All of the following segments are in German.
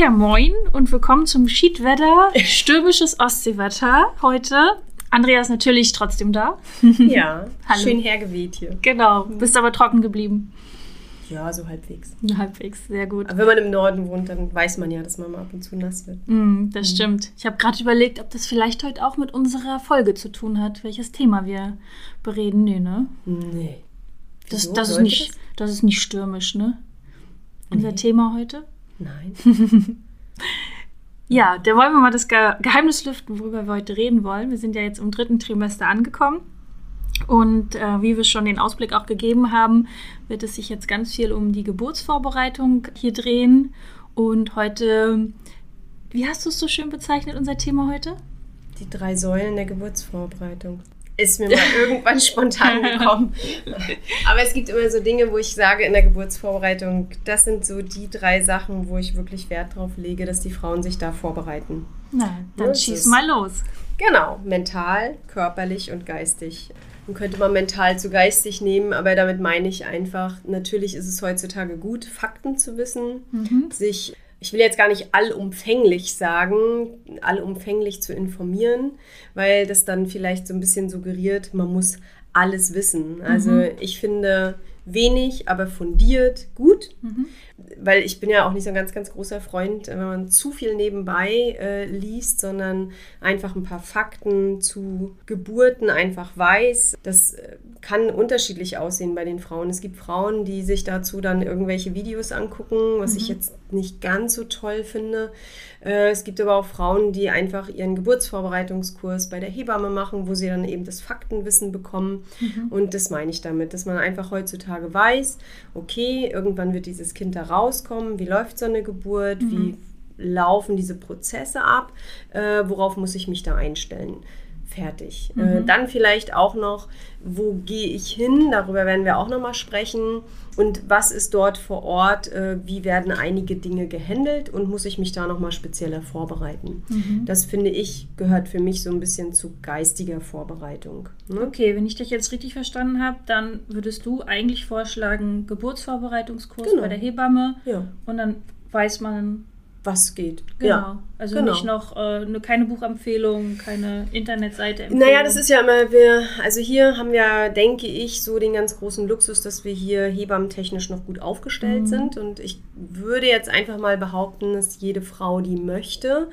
Ja, moin und willkommen zum Schiedwetter, stürmisches Ostseewetter heute. Andrea ist natürlich trotzdem da. Ja, Hallo. schön hergeweht hier. Genau, bist aber trocken geblieben. Ja, so halbwegs. Halbwegs, sehr gut. Aber wenn man im Norden wohnt, dann weiß man ja, dass man mal ab und zu nass wird. Mm, das stimmt. Ich habe gerade überlegt, ob das vielleicht heute auch mit unserer Folge zu tun hat, welches Thema wir bereden. Nee, ne? Nee. Das, Wieso? das, ist nicht, das ist nicht stürmisch, ne? Unser Nee. Thema heute. Nein. Ja, da wollen wir mal das Ge Geheimnis lüften, worüber wir heute reden wollen. Wir sind ja jetzt im dritten Trimester angekommen. Und äh, wie wir schon den Ausblick auch gegeben haben, wird es sich jetzt ganz viel um die Geburtsvorbereitung hier drehen. Und heute, wie hast du es so schön bezeichnet, unser Thema heute? Die drei Säulen der Geburtsvorbereitung. Ist mir mal irgendwann spontan gekommen. Aber es gibt immer so Dinge, wo ich sage in der Geburtsvorbereitung, das sind so die drei Sachen, wo ich wirklich Wert drauf lege, dass die Frauen sich da vorbereiten. Na, dann Ja, schieß mal los. Genau, mental, körperlich und geistig. Und könnte man mental zu geistig nehmen, aber damit meine ich einfach, natürlich ist es heutzutage gut, Fakten zu wissen, sich, ich will jetzt gar nicht allumfänglich sagen, allumfänglich zu informieren, weil das dann vielleicht so ein bisschen suggeriert, man muss alles wissen. Also ich finde wenig, aber fundiert gut weil ich bin ja auch nicht so ein ganz, ganz großer Freund, wenn man zu viel nebenbei äh, liest, sondern einfach ein paar Fakten zu Geburten einfach weiß. Das äh, kann unterschiedlich aussehen bei den Frauen. Es gibt Frauen, die sich dazu dann irgendwelche Videos angucken, was ich jetzt nicht ganz so toll finde. Äh, es gibt aber auch Frauen, die einfach ihren Geburtsvorbereitungskurs bei der Hebamme machen, wo sie dann eben das Faktenwissen bekommen. Und das meine ich damit, dass man einfach heutzutage weiß, okay, irgendwann wird dieses Kind da rauskommen, wie läuft so eine Geburt, wie laufen diese Prozesse ab, äh, worauf muss ich mich da einstellen. Fertig. Äh, dann vielleicht auch noch, wo gehe ich hin? Darüber werden wir auch noch mal sprechen. Und was ist dort vor Ort? Äh, wie werden einige Dinge gehandelt? Und muss ich mich da noch mal spezieller vorbereiten? Das finde ich gehört für mich so ein bisschen zu geistiger Vorbereitung. Ne? Okay, wenn ich dich jetzt richtig verstanden habe, dann würdest du eigentlich vorschlagen, Geburtsvorbereitungskurs Genau. bei der Hebamme Ja, und dann weiß man, was geht? genau. Ja. Also genau. nicht noch äh, ne, keine Buchempfehlung, keine Internetseite. Naja, das ist ja immer, wir, also hier haben wir, denke ich, so den ganz großen Luxus, dass wir hier hebammentechnisch noch gut aufgestellt sind. Und ich würde jetzt einfach mal behaupten, dass jede Frau, die möchte,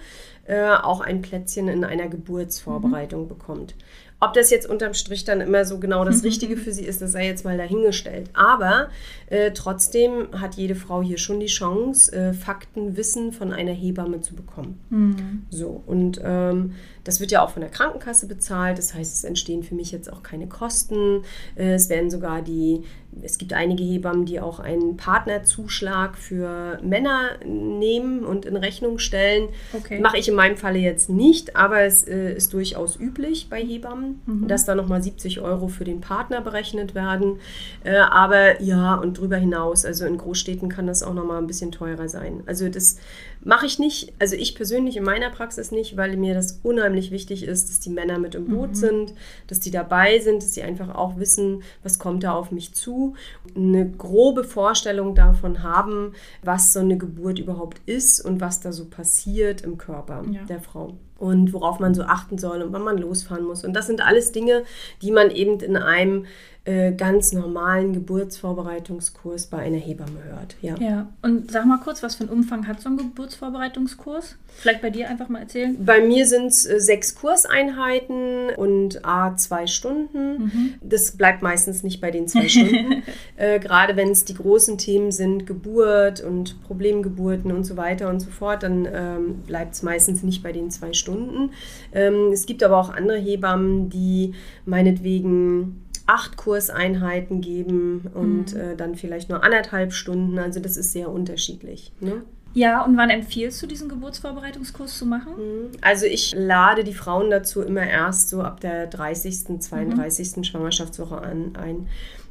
äh, auch ein Plätzchen in einer Geburtsvorbereitung bekommt. Ob das jetzt unterm Strich dann immer so genau das Richtige für sie ist, das sei jetzt mal dahingestellt. Aber äh, trotzdem hat jede Frau hier schon die Chance, äh, Faktenwissen von einer Hebamme zu bekommen. Mhm. So, und ähm, das wird ja auch von der Krankenkasse bezahlt. Das heißt, es entstehen für mich jetzt auch keine Kosten. Äh, es werden sogar die, es gibt einige Hebammen, die auch einen Partnerzuschlag für Männer nehmen und in Rechnung stellen. Okay. Mache ich in meinem Falle jetzt nicht, aber es äh, ist durchaus üblich bei Hebammen, dass da nochmal 70 Euro für den Partner berechnet werden. Äh, aber ja, und drüber hinaus, also in Großstädten kann das auch nochmal ein bisschen teurer sein. Also das mache ich nicht, also ich persönlich in meiner Praxis nicht, weil mir das unheimlich wichtig ist, dass die Männer mit im Boot sind, dass die dabei sind, dass sie einfach auch wissen, was kommt da auf mich zu, eine grobe Vorstellung davon haben, was so eine Geburt überhaupt ist und was da so passiert im Körper Ja. der Frau und worauf man so achten soll und wann man losfahren muss. Und das sind alles Dinge, die man eben in einem äh, ganz normalen Geburtsvorbereitungskurs bei einer Hebamme hört. Ja. Ja, und sag mal kurz, was für einen Umfang hat so ein Geburtsvorbereitungskurs? Vielleicht bei dir einfach mal erzählen. Bei mir sind es äh, sechs Kurseinheiten und a zwei Stunden. Das bleibt meistens nicht bei den zwei Stunden. äh, gerade wenn es die großen Themen sind, Geburt und Problemgeburten und so weiter und so fort, dann ähm, bleibt es meistens nicht bei den zwei Stunden. Ähm, es gibt aber auch andere Hebammen, die meinetwegen acht Kurseinheiten geben und äh, dann vielleicht nur anderthalb Stunden. Also das ist sehr unterschiedlich. Ne? Ja, und wann empfiehlst du diesen Geburtsvorbereitungskurs zu machen? Also ich lade die Frauen dazu immer erst so ab der 30., 32. Schwangerschaftswoche an, ein.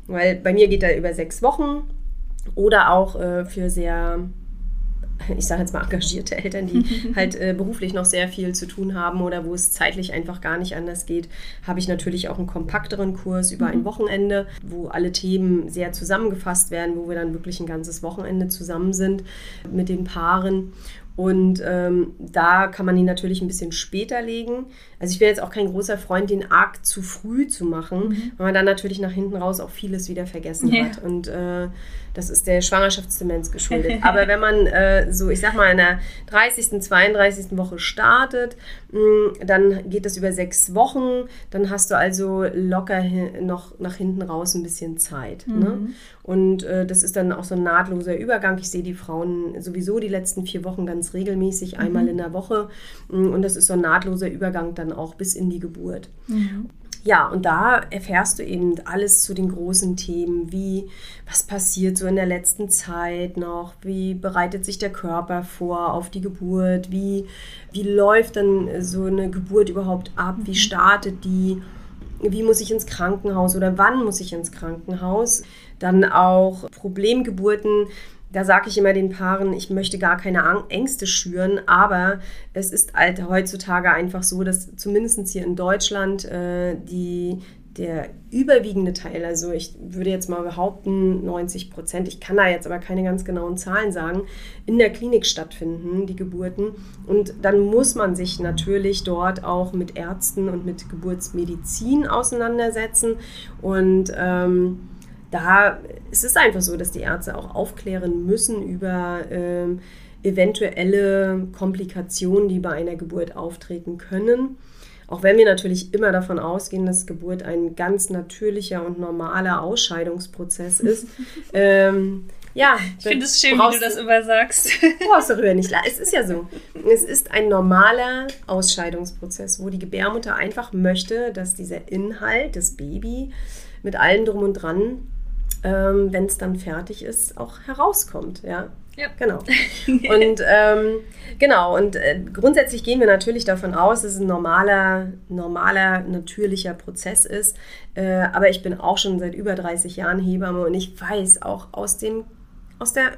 Weil bei mir geht er über sechs Wochen oder auch äh, für sehr, ich sage jetzt mal engagierte Eltern, die halt äh, beruflich noch sehr viel zu tun haben oder wo es zeitlich einfach gar nicht anders geht, habe ich natürlich auch einen kompakteren Kurs über ein Wochenende, wo alle Themen sehr zusammengefasst werden, wo wir dann wirklich ein ganzes Wochenende zusammen sind mit den Paaren. Und ähm, da kann man ihn natürlich ein bisschen später legen. Also ich bin jetzt auch kein großer Freund, den arg zu früh zu machen, weil man dann natürlich nach hinten raus auch vieles wieder vergessen Ja. hat. Und äh, das ist der Schwangerschaftsdemenz geschuldet. Aber wenn man äh, so, ich sag mal, in der 30., 32. Woche startet, mh, dann geht das über sechs Wochen. Dann hast du also locker noch nach hinten raus ein bisschen Zeit. Ne? Und äh, das ist dann auch so ein nahtloser Übergang. Ich sehe die Frauen sowieso die letzten vier Wochen ganz regelmäßig, einmal in der Woche. Mm, Und das ist so ein nahtloser Übergang dann auch bis in die Geburt. Ja, und da erfährst du eben alles zu den großen Themen, wie was passiert so in der letzten Zeit noch, wie bereitet sich der Körper vor auf die Geburt, wie, wie läuft dann so eine Geburt überhaupt ab, wie startet die, wie muss ich ins Krankenhaus oder wann muss ich ins Krankenhaus. Dann auch Problemgeburten. Da sage ich immer den Paaren, ich möchte gar keine Ängste schüren, aber es ist halt heutzutage einfach so, dass zumindest hier in Deutschland äh, die, der überwiegende Teil, also ich würde jetzt mal behaupten 90 Prozent, ich kann da jetzt aber keine ganz genauen Zahlen sagen, in der Klinik stattfinden, die Geburten. Und dann muss man sich natürlich dort auch mit Ärzten und mit Geburtsmedizin auseinandersetzen. Und ähm, da ist es einfach so, dass die Ärzte auch aufklären müssen über ähm, eventuelle Komplikationen, die bei einer Geburt auftreten können. Auch wenn wir natürlich immer davon ausgehen, dass Geburt ein ganz natürlicher und normaler Ausscheidungsprozess ist. ähm, ja, Ich finde es schön, wie du das immer sagst. Brauchst darüber nicht. Es ist ja so. Es ist ein normaler Ausscheidungsprozess, wo die Gebärmutter einfach möchte, dass dieser Inhalt, das Baby, mit allem drum und dran, ähm, wenn es dann fertig ist, auch herauskommt. Ja, Ja. genau. Und ähm, genau, und äh, grundsätzlich gehen wir natürlich davon aus, dass es ein normaler, normaler, natürlicher Prozess ist. Äh, aber ich bin auch schon seit über 30 Jahren Hebamme und ich weiß auch aus dem, aus der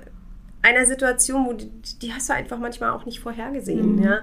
einer Situation, wo die, die hast du einfach manchmal auch nicht vorhergesehen. Ja?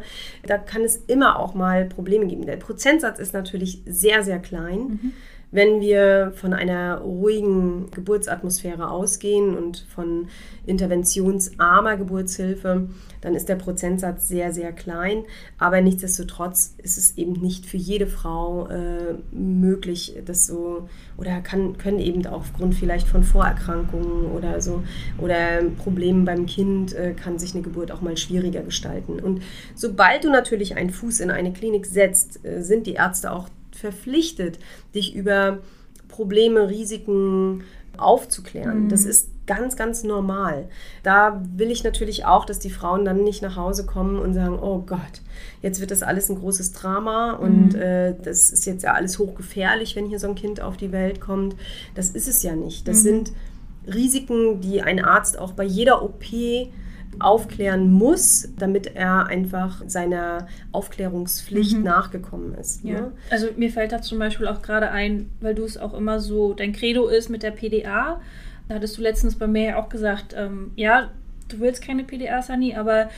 Da kann es immer auch mal Probleme geben. Der Prozentsatz ist natürlich sehr, sehr klein. Wenn wir von einer ruhigen Geburtsatmosphäre ausgehen und von interventionsarmer Geburtshilfe, dann ist der Prozentsatz sehr, sehr klein. Aber nichtsdestotrotz ist es eben nicht für jede Frau äh, möglich, das so oder kann, können eben aufgrund vielleicht von Vorerkrankungen oder so oder Problemen beim Kind äh, kann sich eine Geburt auch mal schwieriger gestalten. Und sobald du natürlich einen Fuß in eine Klinik setzt, äh, sind die Ärzte auch verpflichtet, dich über Probleme, Risiken aufzuklären. Das ist ganz, ganz normal. Da will ich natürlich auch, dass die Frauen dann nicht nach Hause kommen und sagen, oh Gott, jetzt wird das alles ein großes Drama und äh, das ist jetzt ja alles hochgefährlich, wenn hier so ein Kind auf die Welt kommt. Das ist es ja nicht. Das sind Risiken, die ein Arzt auch bei jeder OP aufklären muss, damit er einfach seiner Aufklärungspflicht nachgekommen ist. Ja. Ne? Also mir fällt da zum Beispiel auch gerade ein, weil du es auch immer so, dein Credo ist mit der PDA. Da hattest du letztens bei mir ja auch gesagt, ähm, ja, du willst keine PDA, Sani, aber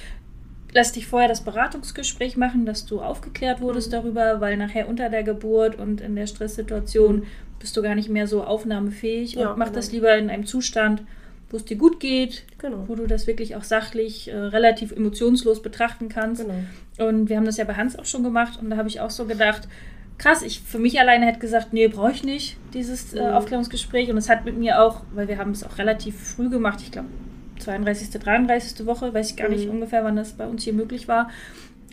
lass dich vorher das Beratungsgespräch machen, dass du aufgeklärt wurdest darüber, weil nachher unter der Geburt und in der Stresssituation bist du gar nicht mehr so aufnahmefähig Ja, und mach genau. das lieber in einem Zustand, wo es dir gut geht, Genau. wo du das wirklich auch sachlich, äh, relativ emotionslos betrachten kannst. Genau. Und wir haben das ja bei Hans auch schon gemacht und da habe ich auch so gedacht, krass, ich für mich alleine hätte gesagt, nee, brauche ich nicht, dieses äh, Mhm. Aufklärungsgespräch. Und es hat mit mir auch, weil wir haben es auch relativ früh gemacht, ich glaube 32., 33. Woche, weiß ich gar nicht Mhm. ungefähr, wann das bei uns hier möglich war.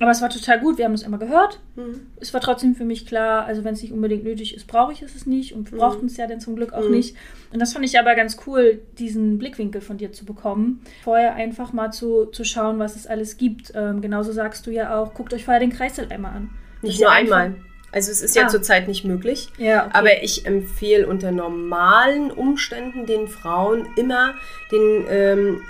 Aber es war total gut, wir haben das immer gehört. Mhm. Es war trotzdem für mich klar, also wenn es nicht unbedingt nötig ist, brauche ich es nicht und wir brauchten es ja dann zum Glück auch Mhm. nicht. Und das fand ich aber ganz cool, diesen Blickwinkel von dir zu bekommen. Vorher einfach mal zu, zu schauen, was es alles gibt. Ähm, genauso sagst du ja auch, guckt euch vorher den Kreißsaal einmal an. Nicht nur ja einmal. Also es ist ja Ah. zurzeit nicht möglich. Ja, okay. Aber ich empfehle unter normalen Umständen den Frauen immer den ähm,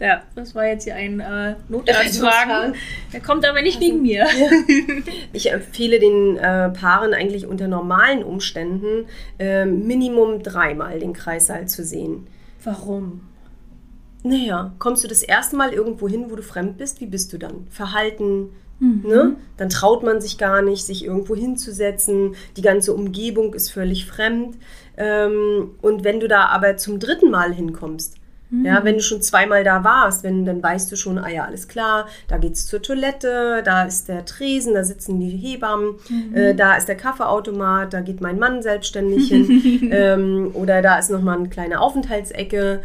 Ja, das war jetzt hier ein äh. Notarztwagen. Der kommt aber nicht wegen mir. Ich empfehle den äh, Paaren eigentlich unter normalen Umständen äh, Minimum dreimal den Kreissaal zu sehen. Warum? Naja, kommst du das erste Mal irgendwo hin, wo du fremd bist, wie bist du dann? Verhalten, Mhm. ne? Dann traut man sich gar nicht, sich irgendwo hinzusetzen. Die ganze Umgebung ist völlig fremd. Ähm, und wenn du da aber zum dritten Mal hinkommst, ja, wenn du schon zweimal da warst, wenn, dann weißt du schon, ah ja, alles klar, da geht's zur Toilette, da ist der Tresen, da sitzen die Hebammen, äh, da ist der Kaffeeautomat, da geht mein Mann selbstständig hin, ähm, oder da ist nochmal eine kleine Aufenthaltsecke,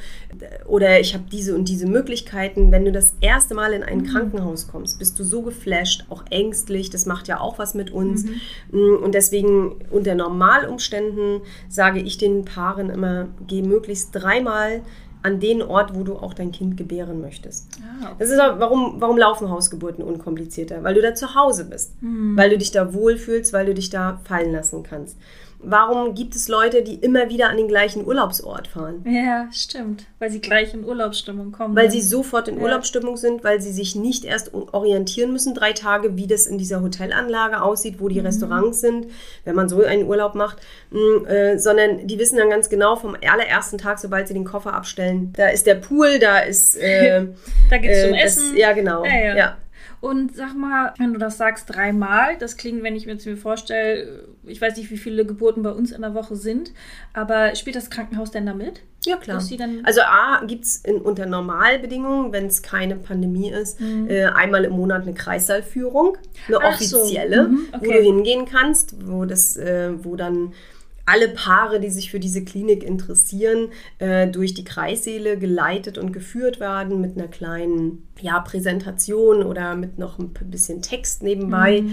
oder ich habe diese und diese Möglichkeiten. Wenn du das erste Mal in ein Krankenhaus kommst, bist du so geflasht, auch ängstlich, das macht ja auch was mit uns. Mm, Und deswegen unter Normalumständen sage ich den Paaren immer, geh möglichst dreimal an den Ort, wo du auch dein Kind gebären möchtest. Ah, okay. Das ist auch, warum, warum laufen Hausgeburten unkomplizierter? Weil du da zu Hause bist, weil du dich da wohlfühlst, weil du dich da fallen lassen kannst. Warum gibt es Leute, die immer wieder an den gleichen Urlaubsort fahren? Ja, stimmt. Weil sie gleich in Urlaubsstimmung kommen. Weil ne? sie sofort in Ja. Urlaubsstimmung sind, weil sie sich nicht erst orientieren müssen, drei Tage, wie das in dieser Hotelanlage aussieht, wo Mhm. die Restaurants sind, wenn man so einen Urlaub macht, Mm, äh, sondern die wissen dann ganz genau vom allerersten Tag, sobald sie den Koffer abstellen, da ist der Pool, da ist äh, da geht's zum äh, das- Essen. ja, genau. Ja, ja. ja. Und sag mal, wenn du das sagst, dreimal, das klingt, wenn ich mir jetzt mir vorstelle, ich weiß nicht, wie viele Geburten bei uns in der Woche sind, aber spielt das Krankenhaus denn da mit? Ja, klar. Also A gibt es unter Normalbedingungen, wenn es keine Pandemie ist, äh, einmal im Monat eine Kreissaalführung, eine Mhm. Ach so. offizielle, Mhm, wo okay. du hingehen kannst, wo das, äh, wo dann alle Paare, die sich für diese Klinik interessieren, äh, durch die Kreissäle geleitet und geführt werden mit einer kleinen ja, Präsentation oder mit noch ein bisschen Text nebenbei.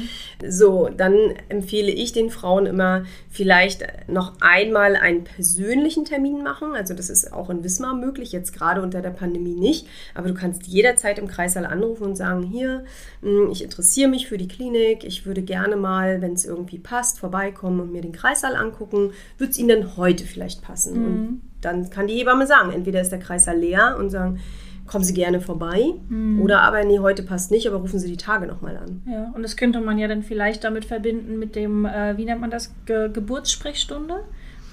So, dann empfehle ich den Frauen immer vielleicht noch einmal einen persönlichen Termin machen. Also das ist auch in Wismar möglich, jetzt gerade unter der Pandemie nicht. Aber du kannst jederzeit im Kreissaal anrufen und sagen, hier, mh, ich interessiere mich für die Klinik, ich würde gerne mal, wenn es irgendwie passt, vorbeikommen und mir den Kreissaal angucken. Wird es Ihnen denn heute vielleicht passen? Und dann kann die Hebamme sagen, entweder ist der Kreissaal leer und sagen, kommen Sie gerne vorbei. Oder aber, nee, heute passt nicht, aber rufen Sie die Tage nochmal an. Ja, und das könnte man ja dann vielleicht damit verbinden mit dem, äh, wie nennt man das, Ge Geburtssprechstunde,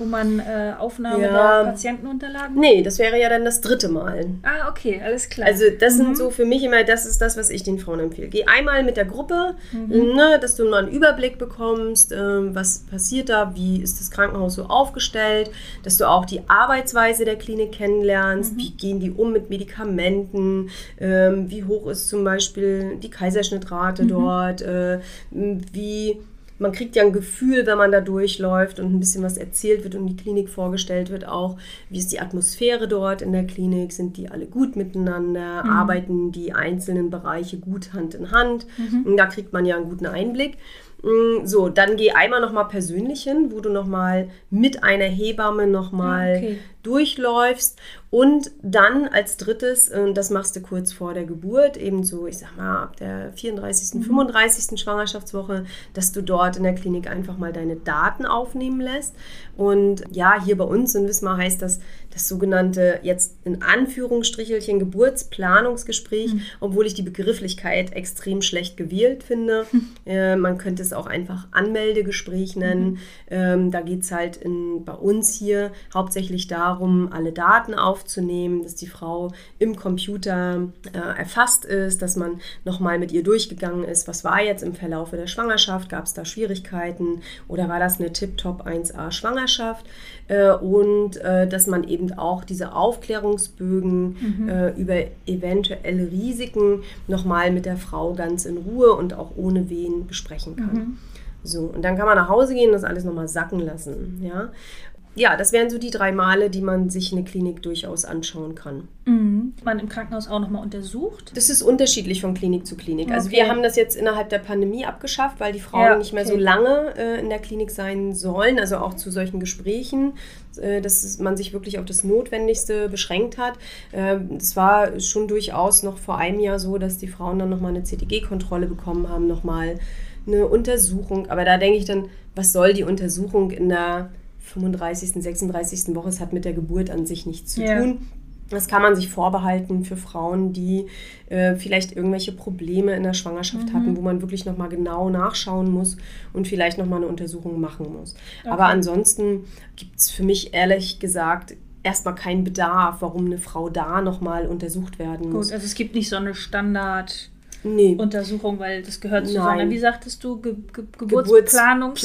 wo man äh, Aufnahme Ja. der Patientenunterlagen. Nee, das wäre ja dann das dritte Mal. Ah, okay, alles klar. Also das sind so für mich immer, das ist das, was ich den Frauen empfehle. Geh einmal mit der Gruppe, ne, dass du mal einen Überblick bekommst, ähm, was passiert da, wie ist das Krankenhaus so aufgestellt, dass du auch die Arbeitsweise der Klinik kennenlernst, wie gehen die um mit Medikamenten, ähm, wie hoch ist zum Beispiel die Kaiserschnittrate dort, äh, wie man kriegt ja ein Gefühl, wenn man da durchläuft und ein bisschen was erzählt wird und die Klinik vorgestellt wird, auch wie ist die Atmosphäre dort in der Klinik, sind die alle gut miteinander, arbeiten die einzelnen Bereiche gut Hand in Hand. Und da kriegt man ja einen guten Einblick. Mm, So, dann geh einmal nochmal persönlich hin, wo du nochmal mit einer Hebamme nochmal Ah, okay. Durchläufst und dann als drittes, das machst du kurz vor der Geburt, eben so, ich sag mal, ab der 34., Mhm. 35. Schwangerschaftswoche, dass du dort in der Klinik einfach mal deine Daten aufnehmen lässt. Und ja, hier bei uns in Wismar heißt das das sogenannte, jetzt in Anführungsstrichelchen, Geburtsplanungsgespräch, obwohl ich die Begrifflichkeit extrem schlecht gewählt finde. Äh, man könnte es auch einfach Anmeldegespräch nennen. Ähm, da geht es halt in, bei uns hier hauptsächlich darum, alle Daten aufzunehmen, dass die Frau im Computer äh, erfasst ist, dass man nochmal mit ihr durchgegangen ist, was war jetzt im Verlaufe der Schwangerschaft, gab es da Schwierigkeiten oder war das eine Tip-Top 1a Schwangerschaft? Äh, und äh, dass man eben auch diese Aufklärungsbögen äh, über eventuelle Risiken nochmal mit der Frau ganz in Ruhe und auch ohne Wehen besprechen kann. So, und dann kann man nach Hause gehen und das alles nochmal sacken lassen. Ja? Ja, das wären so die drei Male, die man sich eine Klinik durchaus anschauen kann. Mhm. Man im Krankenhaus auch nochmal untersucht. Das ist unterschiedlich von Klinik zu Klinik. Also Okay. wir haben das jetzt innerhalb der Pandemie abgeschafft, weil die Frauen Ja, nicht mehr okay. so lange äh, in der Klinik sein sollen, also auch zu solchen Gesprächen, äh, dass man sich wirklich auf das Notwendigste beschränkt hat. Ähm, Es war schon durchaus noch vor einem Jahr so, dass die Frauen dann nochmal eine CTG-Kontrolle bekommen haben, nochmal eine Untersuchung. Aber da denke ich dann, was soll die Untersuchung in der 35., 36. Woche? Es hat mit der Geburt an sich nichts zu Ja. tun. Das kann man sich vorbehalten für Frauen, die äh, vielleicht irgendwelche Probleme in der Schwangerschaft Mhm. hatten, wo man wirklich nochmal genau nachschauen muss und vielleicht nochmal eine Untersuchung machen muss. Aber ansonsten gibt es für mich ehrlich gesagt erstmal keinen Bedarf, warum eine Frau da nochmal untersucht werden muss. Gut, also es gibt nicht so eine Standarduntersuchung, Nee. weil das gehört zu so einer, wie sagtest du, Ge Ge. Geburtsplanung.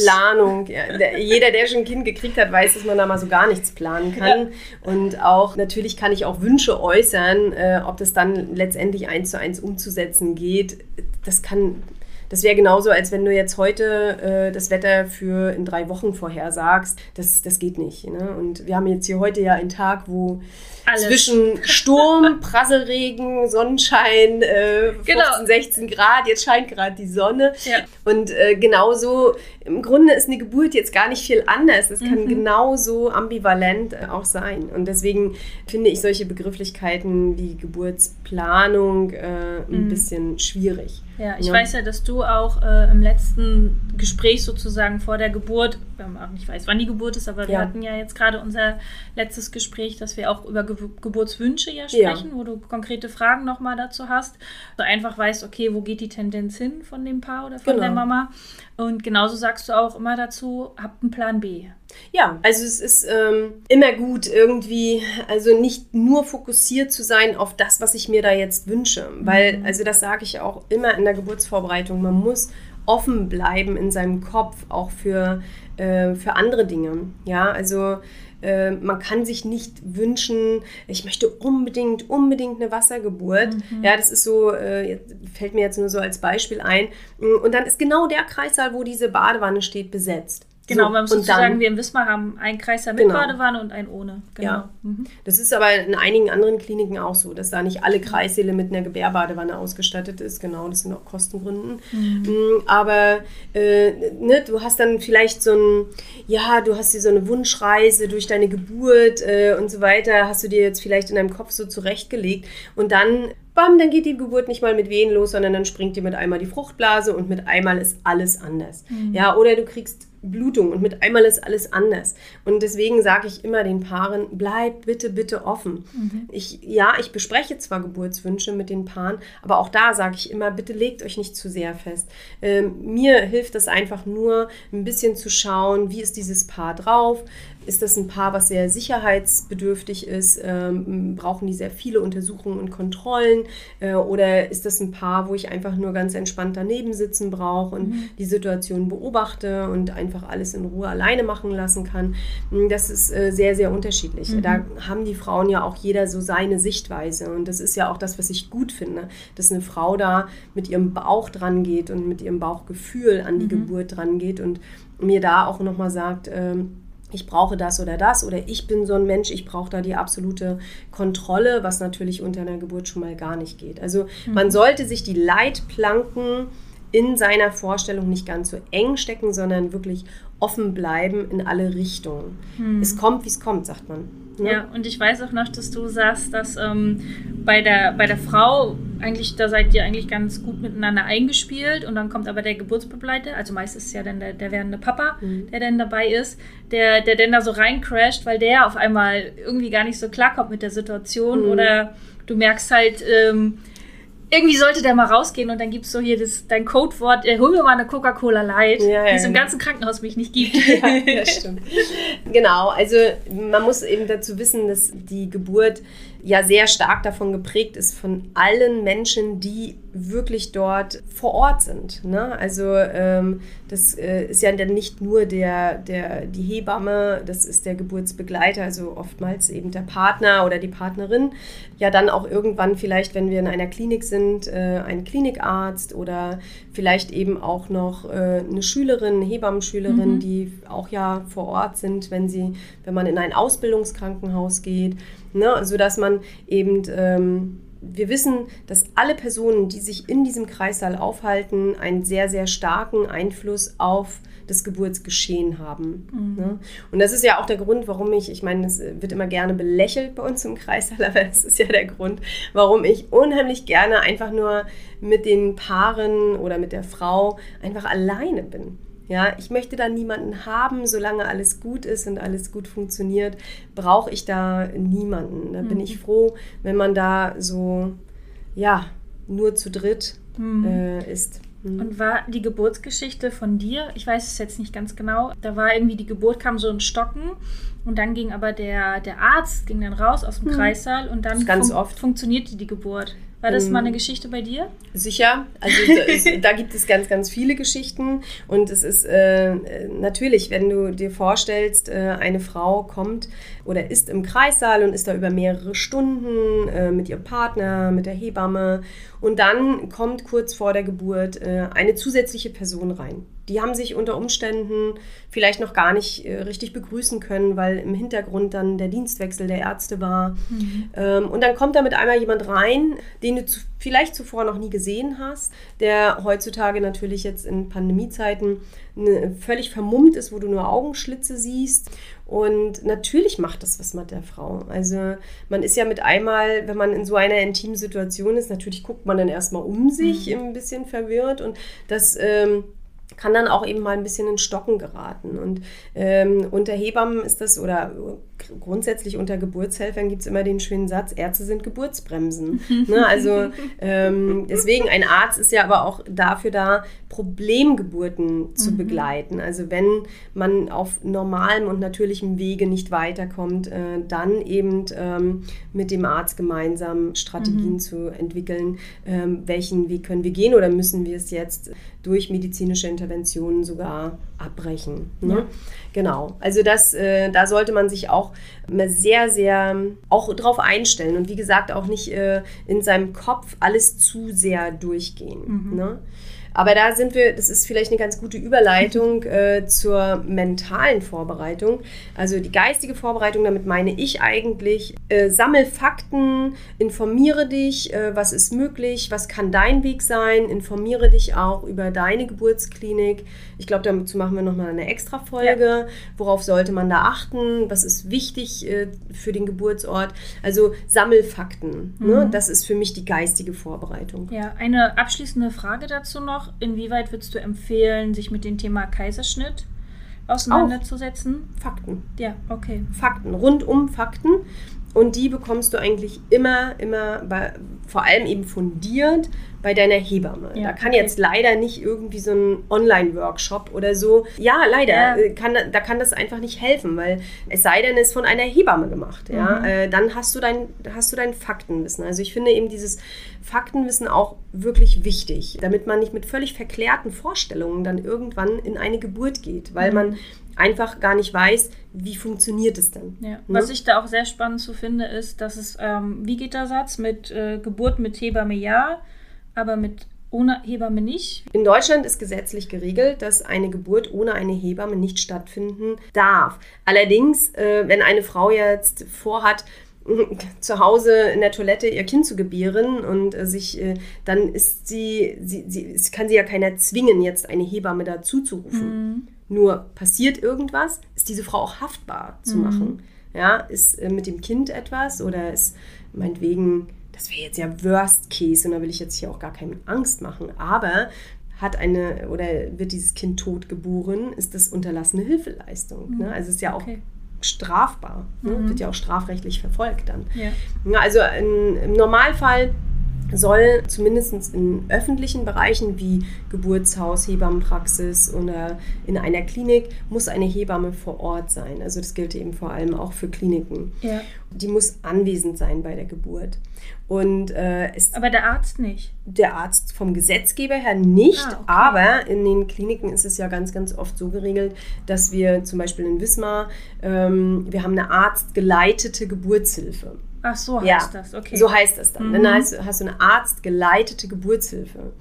Ja, der, jeder, der schon ein Kind gekriegt hat, weiß, dass man da mal so gar nichts planen kann. Und auch, natürlich kann ich auch Wünsche äußern, äh, ob das dann letztendlich eins zu eins umzusetzen geht. Das kann, das wäre genauso, als wenn du jetzt heute äh, das Wetter für in drei Wochen vorhersagst. Das, das geht nicht. Ne? Und wir haben jetzt hier heute ja einen Tag, wo Alles. zwischen Sturm, Prasselregen, Sonnenschein, äh, 15, Genau. 16 Grad, jetzt scheint gerade die Sonne. Ja. Und äh, genauso, im Grunde ist eine Geburt jetzt gar nicht viel anders. Es Mhm. kann genauso ambivalent äh, auch sein. Und deswegen finde ich solche Begrifflichkeiten wie Geburtsplanung äh, ein bisschen schwierig. Ja, ich Ja. weiß ja, dass du auch äh, im letzten Gespräch sozusagen vor der Geburt, auch nicht weiß, wann die Geburt ist, aber wir Ja. hatten ja jetzt gerade unser letztes Gespräch, dass wir auch über Ge Geburtswünsche ja Ja. sprechen, wo du konkrete Fragen nochmal dazu hast. So einfach weißt, okay, wo geht die Tendenz hin von dem Paar oder von Genau. der Mama. Und genauso sagst du auch immer dazu, habt einen Plan B. Ja, also es ist ähm, immer gut, irgendwie, also nicht nur fokussiert zu sein auf das, was ich mir da jetzt wünsche. Weil, also das sage ich auch immer in der Geburtsvorbereitung, man muss offen bleiben in seinem Kopf, auch für, äh, für andere Dinge. Ja, also äh, man kann sich nicht wünschen, ich möchte unbedingt, unbedingt eine Wassergeburt. Ja, das ist so, äh, jetzt fällt mir jetzt nur so als Beispiel ein. Und dann ist genau der Kreissaal, wo diese Badewanne steht, besetzt. Genau, So, man muss sozusagen, dann- wir in Wismar haben einen Kreiser mit Genau. Badewanne und einen ohne. Genau. Ja. Mhm. Das ist aber in einigen anderen Kliniken auch so, dass da nicht alle Kreissäle mit einer Gebärbadewanne ausgestattet ist. Genau, das sind auch Kostengründen. Mm, Aber äh, ne, du hast dann vielleicht so ein, ja, du hast dir so eine Wunschreise durch deine Geburt äh, und so weiter, hast du dir jetzt vielleicht in deinem Kopf so zurechtgelegt und dann bam, dann geht die Geburt nicht mal mit Wehen los, sondern dann springt dir mit einmal die Fruchtblase und mit einmal ist alles anders. Ja, oder du kriegst Blutung und mit einmal ist alles anders. Und deswegen sage ich immer den Paaren, bleibt bitte, bitte offen. Ich, ja, ich bespreche zwar Geburtswünsche mit den Paaren, aber auch da sage ich immer, bitte legt euch nicht zu sehr fest. Ähm, mir hilft das einfach nur, ein bisschen zu schauen, wie ist dieses Paar drauf, ist das ein Paar, was sehr sicherheitsbedürftig ist? Ähm, brauchen die sehr viele Untersuchungen und Kontrollen? Äh, oder ist das ein Paar, wo ich einfach nur ganz entspannt daneben sitzen brauche und die Situation beobachte und einfach alles in Ruhe alleine machen lassen kann? Mm, Das ist äh, sehr, sehr unterschiedlich. Da haben die Frauen ja auch jeder so seine Sichtweise. Und das ist ja auch das, was ich gut finde, dass eine Frau da mit ihrem Bauch dran geht und mit ihrem Bauchgefühl an die Geburt dran geht und mir da auch nochmal sagt, ähm, ich brauche das oder das oder ich bin so ein Mensch, ich brauche da die absolute Kontrolle, was natürlich unter einer Geburt schon mal gar nicht geht. Also man sollte sich die Leitplanken in seiner Vorstellung nicht ganz so eng stecken, sondern wirklich offen bleiben in alle Richtungen. Es kommt, wie es kommt, sagt man. ne? Ja, und ich weiß auch noch, dass du sagst, dass ähm, bei, der, bei der Frau eigentlich, da seid ihr eigentlich ganz gut miteinander eingespielt und dann kommt aber der Geburtsbegleiter, also meistens ist ja dann der, der werdende Papa, Mhm. der dann dabei ist, der, der dann da so reincrasht, weil der auf einmal irgendwie gar nicht so klarkommt mit der Situation Mhm. oder du merkst halt, ähm, irgendwie sollte der mal rausgehen und dann gibst du hier das, dein Codewort, äh, hol mir mal eine Coca-Cola Light, Ja, ja, die es im genau. ganzen Krankenhaus mich nicht gibt. ja, das stimmt. Genau, also man muss eben dazu wissen, dass die Geburt ja sehr stark davon geprägt ist von allen Menschen, die wirklich dort vor Ort sind. Ne? Also ähm, das äh, ist ja dann nicht nur der, der, die Hebamme, das ist der Geburtsbegleiter, also oftmals eben der Partner oder die Partnerin. Ja, dann auch irgendwann vielleicht, wenn wir in einer Klinik sind, äh, ein Klinikarzt oder vielleicht eben auch noch äh, eine Schülerin, eine Hebammenschülerin, die auch ja vor Ort sind, wenn sie, wenn man in ein Ausbildungskrankenhaus geht, ne? also dass man eben ähm, wir wissen, dass alle Personen, die sich in diesem Kreissaal aufhalten, einen sehr, sehr starken Einfluss auf das Geburtsgeschehen haben. Ne? Und das ist ja auch der Grund, warum ich, ich meine, es wird immer gerne belächelt bei uns im Kreißsaal, aber das ist ja der Grund, warum ich unheimlich gerne einfach nur mit den Paaren oder mit der Frau einfach alleine bin. Ja, ich möchte da niemanden haben, solange alles gut ist und alles gut funktioniert, brauche ich da niemanden. Da bin ich froh, wenn man da so, ja, nur zu dritt äh, ist. Mhm. Und war die Geburtsgeschichte von dir, ich weiß es jetzt nicht ganz genau, da war irgendwie die Geburt, kam so ein Stocken und dann ging aber der, der Arzt, ging dann raus aus dem Kreissaal und dann Ganz oft. funktionierte die Geburt. War das mal eine Geschichte bei dir? Sicher, also da gibt es ganz, ganz viele Geschichten und es ist äh, natürlich, wenn du dir vorstellst, äh, eine Frau kommt oder ist im Kreissaal und ist da über mehrere Stunden äh, mit ihrem Partner, mit der Hebamme und dann kommt kurz vor der Geburt äh, eine zusätzliche Person rein. Die haben sich unter Umständen vielleicht noch gar nicht äh, richtig begrüßen können, weil im Hintergrund dann der Dienstwechsel der Ärzte war. Ähm, und dann kommt da mit einmal jemand rein, den du zu, vielleicht zuvor noch nie gesehen hast, der heutzutage natürlich jetzt in Pandemiezeiten ne, völlig vermummt ist, wo du nur Augenschlitze siehst. Und natürlich macht das was mit der Frau. Also man ist ja mit einmal, wenn man in so einer intimen Situation ist, natürlich guckt man dann erstmal um sich, ein bisschen verwirrt. Und das ähm, kann dann auch eben mal ein bisschen in Stocken geraten. Und ähm, unter Hebammen ist das, oder grundsätzlich unter Geburtshelfern gibt es immer den schönen Satz, Ärzte sind Geburtsbremsen. ne? Also ähm, deswegen, ein Arzt ist ja aber auch dafür da, Problemgeburten zu begleiten. Also wenn man auf normalem und natürlichem Wege nicht weiterkommt, äh, dann eben ähm, mit dem Arzt gemeinsam Strategien zu entwickeln, ähm, welchen Weg können wir gehen oder müssen wir es jetzt durch medizinische Interventionen sogar abbrechen. Ne? Ja. Genau. Also das, äh, da sollte man sich auch sehr, sehr auch drauf einstellen und wie gesagt auch nicht äh, in seinem Kopf alles zu sehr durchgehen. Ne? Aber da sind wir, das ist vielleicht eine ganz gute Überleitung äh, zur mentalen Vorbereitung. Also die geistige Vorbereitung, damit meine ich eigentlich, äh, sammel Fakten, informiere dich, äh, was ist möglich, was kann dein Weg sein, informiere dich auch über deine Geburtsklinik. Ich glaube, dazu machen wir nochmal eine extra Folge. Worauf sollte man da achten? Was ist wichtig äh, für den Geburtsort? Also sammel Fakten. Ne? Das ist für mich die geistige Vorbereitung. Ja, eine abschließende Frage dazu noch. Inwieweit würdest du empfehlen, sich mit dem Thema Kaiserschnitt auseinanderzusetzen? Fakten. Ja, okay. Fakten, rundum Fakten. Und die bekommst du eigentlich immer, immer, bei, vor allem eben fundiert bei deiner Hebamme. Ja, da kann okay. jetzt leider nicht irgendwie so ein Online-Workshop oder so. Ja, leider, Ja. äh, Kann, da kann das einfach nicht helfen, weil es sei denn, es ist von einer Hebamme gemacht. Ja? Mhm. Äh, dann hast du, dein, hast du dein Faktenwissen. Also ich finde eben dieses Faktenwissen auch wirklich wichtig, damit man nicht mit völlig verklärten Vorstellungen dann irgendwann in eine Geburt geht, weil Mhm. man einfach gar nicht weiß, wie funktioniert es denn. Ja. Ne? Was ich da auch sehr spannend zu finde, ist, dass es, ähm, wie geht der Satz, mit äh, Geburt mit Hebamme ja, aber mit ohne Hebamme nicht. In Deutschland ist gesetzlich geregelt, dass eine Geburt ohne eine Hebamme nicht stattfinden darf. Allerdings, äh, wenn eine Frau jetzt vorhat, zu Hause in der Toilette ihr Kind zu gebären und äh, sich, äh, dann ist sie, sie, sie, kann sie ja keiner zwingen, jetzt eine Hebamme dazu zu rufen. Nur passiert irgendwas, ist diese Frau auch haftbar zu machen. Ja, ist äh, mit dem Kind etwas oder ist meinetwegen, das wäre jetzt ja Worst Case und da will ich jetzt hier auch gar keine Angst machen, aber hat eine oder wird dieses Kind tot geboren, ist das unterlassene Hilfeleistung. Ne? Also ist ja auch Okay. strafbar, ne? wird ja auch strafrechtlich verfolgt dann. Ja, also in, im Normalfall soll zumindest in öffentlichen Bereichen wie Geburtshaus, Hebammenpraxis oder in einer Klinik muss eine Hebamme vor Ort sein. Also das gilt eben vor allem auch für Kliniken. Ja. Die muss anwesend sein bei der Geburt. Und äh, Aber der Arzt nicht. der Arzt vom Gesetzgeber her nicht, Ah, okay. aber in den Kliniken ist es ja ganz, ganz oft so geregelt, dass wir zum Beispiel in Wismar, ähm, wir haben eine arztgeleitete Geburtshilfe. Ach so heißt Ja, das, okay. So heißt das dann. Mhm. Dann hast, hast du eine arztgeleitete Geburtshilfe.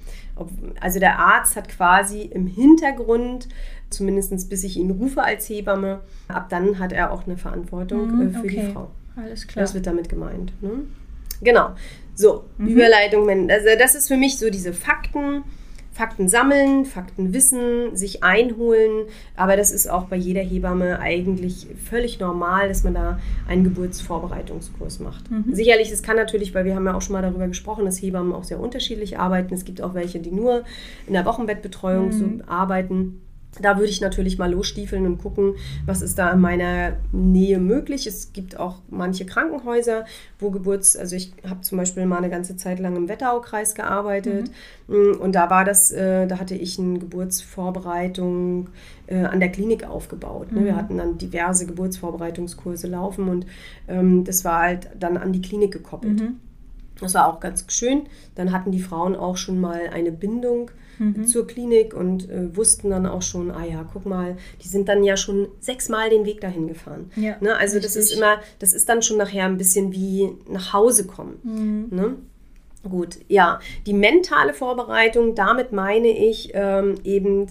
Also der Arzt hat quasi im Hintergrund, zumindest bis ich ihn rufe als Hebamme, ab dann hat er auch eine Verantwortung Mhm, äh, für die okay. Frau. Alles klar. Das wird damit gemeint. Ne? Genau. So, Mhm. Überleitung. Also das ist für mich so diese Fakten. Fakten sammeln, Fakten wissen, sich einholen. Aber das ist auch bei jeder Hebamme eigentlich völlig normal, dass man da einen Geburtsvorbereitungskurs macht. Mhm. Sicherlich, es kann natürlich, weil wir haben ja auch schon mal darüber gesprochen, dass Hebammen auch sehr unterschiedlich arbeiten. Es gibt auch welche, die nur in der Wochenbettbetreuung mhm. so arbeiten. Da würde ich natürlich mal losstiefeln und gucken, was ist da in meiner Nähe möglich. Es gibt auch manche Krankenhäuser, wo Geburts-, also ich habe zum Beispiel mal eine ganze Zeit lang im Wetteraukreis gearbeitet mhm. und da war das, äh, da hatte ich eine Geburtsvorbereitung äh, an der Klinik aufgebaut. Ne? Mhm. Wir hatten dann diverse Geburtsvorbereitungskurse laufen und ähm, das war halt dann an die Klinik gekoppelt. Mhm. Das war auch ganz schön. Dann hatten die Frauen auch schon mal eine Bindung mhm. zur Klinik und äh, wussten dann auch schon, ah ja, guck mal, die sind dann ja schon sechsmal den Weg dahin gefahren. Ja, ne? Also richtig. das ist immer, das ist dann schon nachher ein bisschen wie nach Hause kommen. Mhm. Ne? Gut, ja, die mentale Vorbereitung, damit meine ich ähm, eben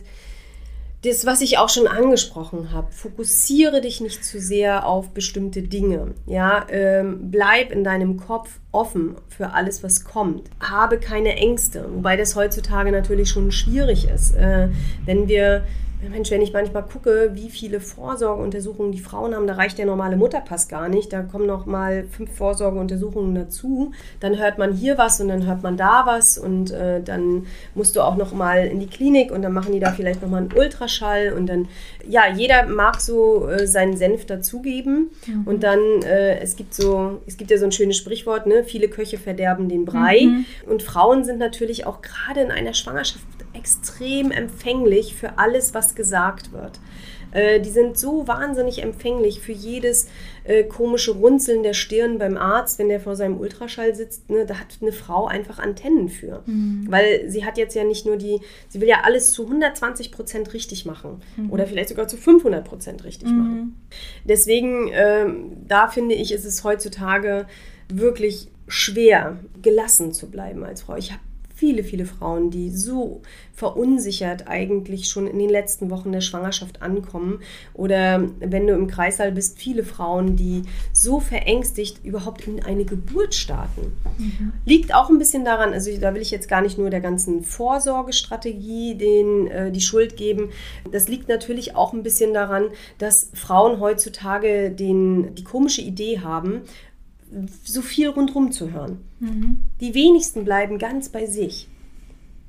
das, was ich auch schon angesprochen habe, fokussiere dich nicht zu sehr auf bestimmte Dinge. Ja, ähm, bleib in deinem Kopf offen für alles, was kommt. Habe keine Ängste, wobei das heutzutage natürlich schon schwierig ist. Äh, wenn wir Mensch, wenn ich manchmal gucke, wie viele Vorsorgeuntersuchungen die Frauen haben, da reicht der normale Mutterpass gar nicht. Da kommen noch mal fünf Vorsorgeuntersuchungen dazu. Dann hört man hier was und dann hört man da was und äh, dann musst du auch noch mal in die Klinik und dann machen die da vielleicht noch mal einen Ultraschall und dann ja jeder mag so äh, seinen Senf dazugeben mhm. und dann äh, es gibt so es gibt ja so ein schönes Sprichwort, ne? Viele Köche verderben den Brei mhm. und Frauen sind natürlich auch gerade in einer Schwangerschaft extrem empfänglich für alles, was gesagt wird. Äh, die sind so wahnsinnig empfänglich für jedes äh, komische Runzeln der Stirn beim Arzt, wenn der vor seinem Ultraschall sitzt. Ne, da hat eine Frau einfach Antennen für. Mhm. Weil sie hat jetzt ja nicht nur die, sie will ja alles zu 120 Prozent richtig machen. Mhm. Oder vielleicht sogar zu 500 Prozent richtig mhm. machen. Deswegen, äh, da finde ich, ist es heutzutage wirklich schwer, gelassen zu bleiben als Frau. Ich habe viele, viele Frauen, die so verunsichert eigentlich schon in den letzten Wochen der Schwangerschaft ankommen. Oder wenn du im Kreißsaal bist, viele Frauen, die so verängstigt überhaupt in eine Geburt starten. Mhm. Liegt auch ein bisschen daran, also da will ich jetzt gar nicht nur der ganzen Vorsorgestrategie den, äh, die Schuld geben. Das liegt natürlich auch ein bisschen daran, dass Frauen heutzutage den, die komische Idee haben, so viel rundherum zu hören. Mhm. Die wenigsten bleiben ganz bei sich.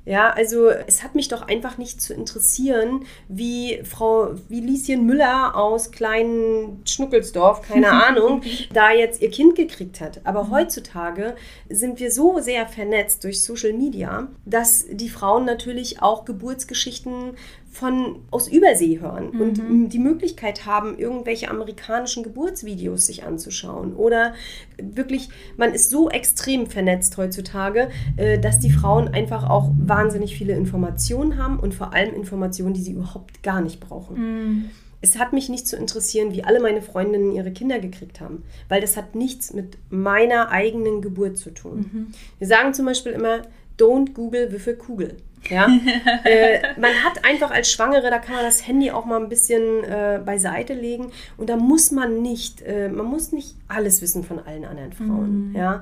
Ja, also es hat mich doch einfach nicht zu interessieren, wie Frau, wie Lieschen Müller aus kleinen Schnuckelsdorf, keine Ahnung, da jetzt ihr Kind gekriegt hat. Aber mhm. heutzutage sind wir so sehr vernetzt durch Social Media, dass die Frauen natürlich auch Geburtsgeschichten von aus Übersee hören mhm. und die Möglichkeit haben, irgendwelche amerikanischen Geburtsvideos sich anzuschauen. Oder wirklich, man ist so extrem vernetzt heutzutage, äh, dass die Frauen einfach auch wahnsinnig viele Informationen haben und vor allem Informationen, die sie überhaupt gar nicht brauchen. Mhm. Es hat mich nicht zu interessieren, wie alle meine Freundinnen ihre Kinder gekriegt haben, weil das hat nichts mit meiner eigenen Geburt zu tun. Mhm. Wir sagen zum Beispiel immer, don't Google Würfelkugel. Ja? äh, man hat einfach als Schwangere, da kann man das Handy auch mal ein bisschen äh, beiseite legen und da muss man nicht, äh, man muss nicht alles wissen von allen anderen Frauen. Mhm. Ja?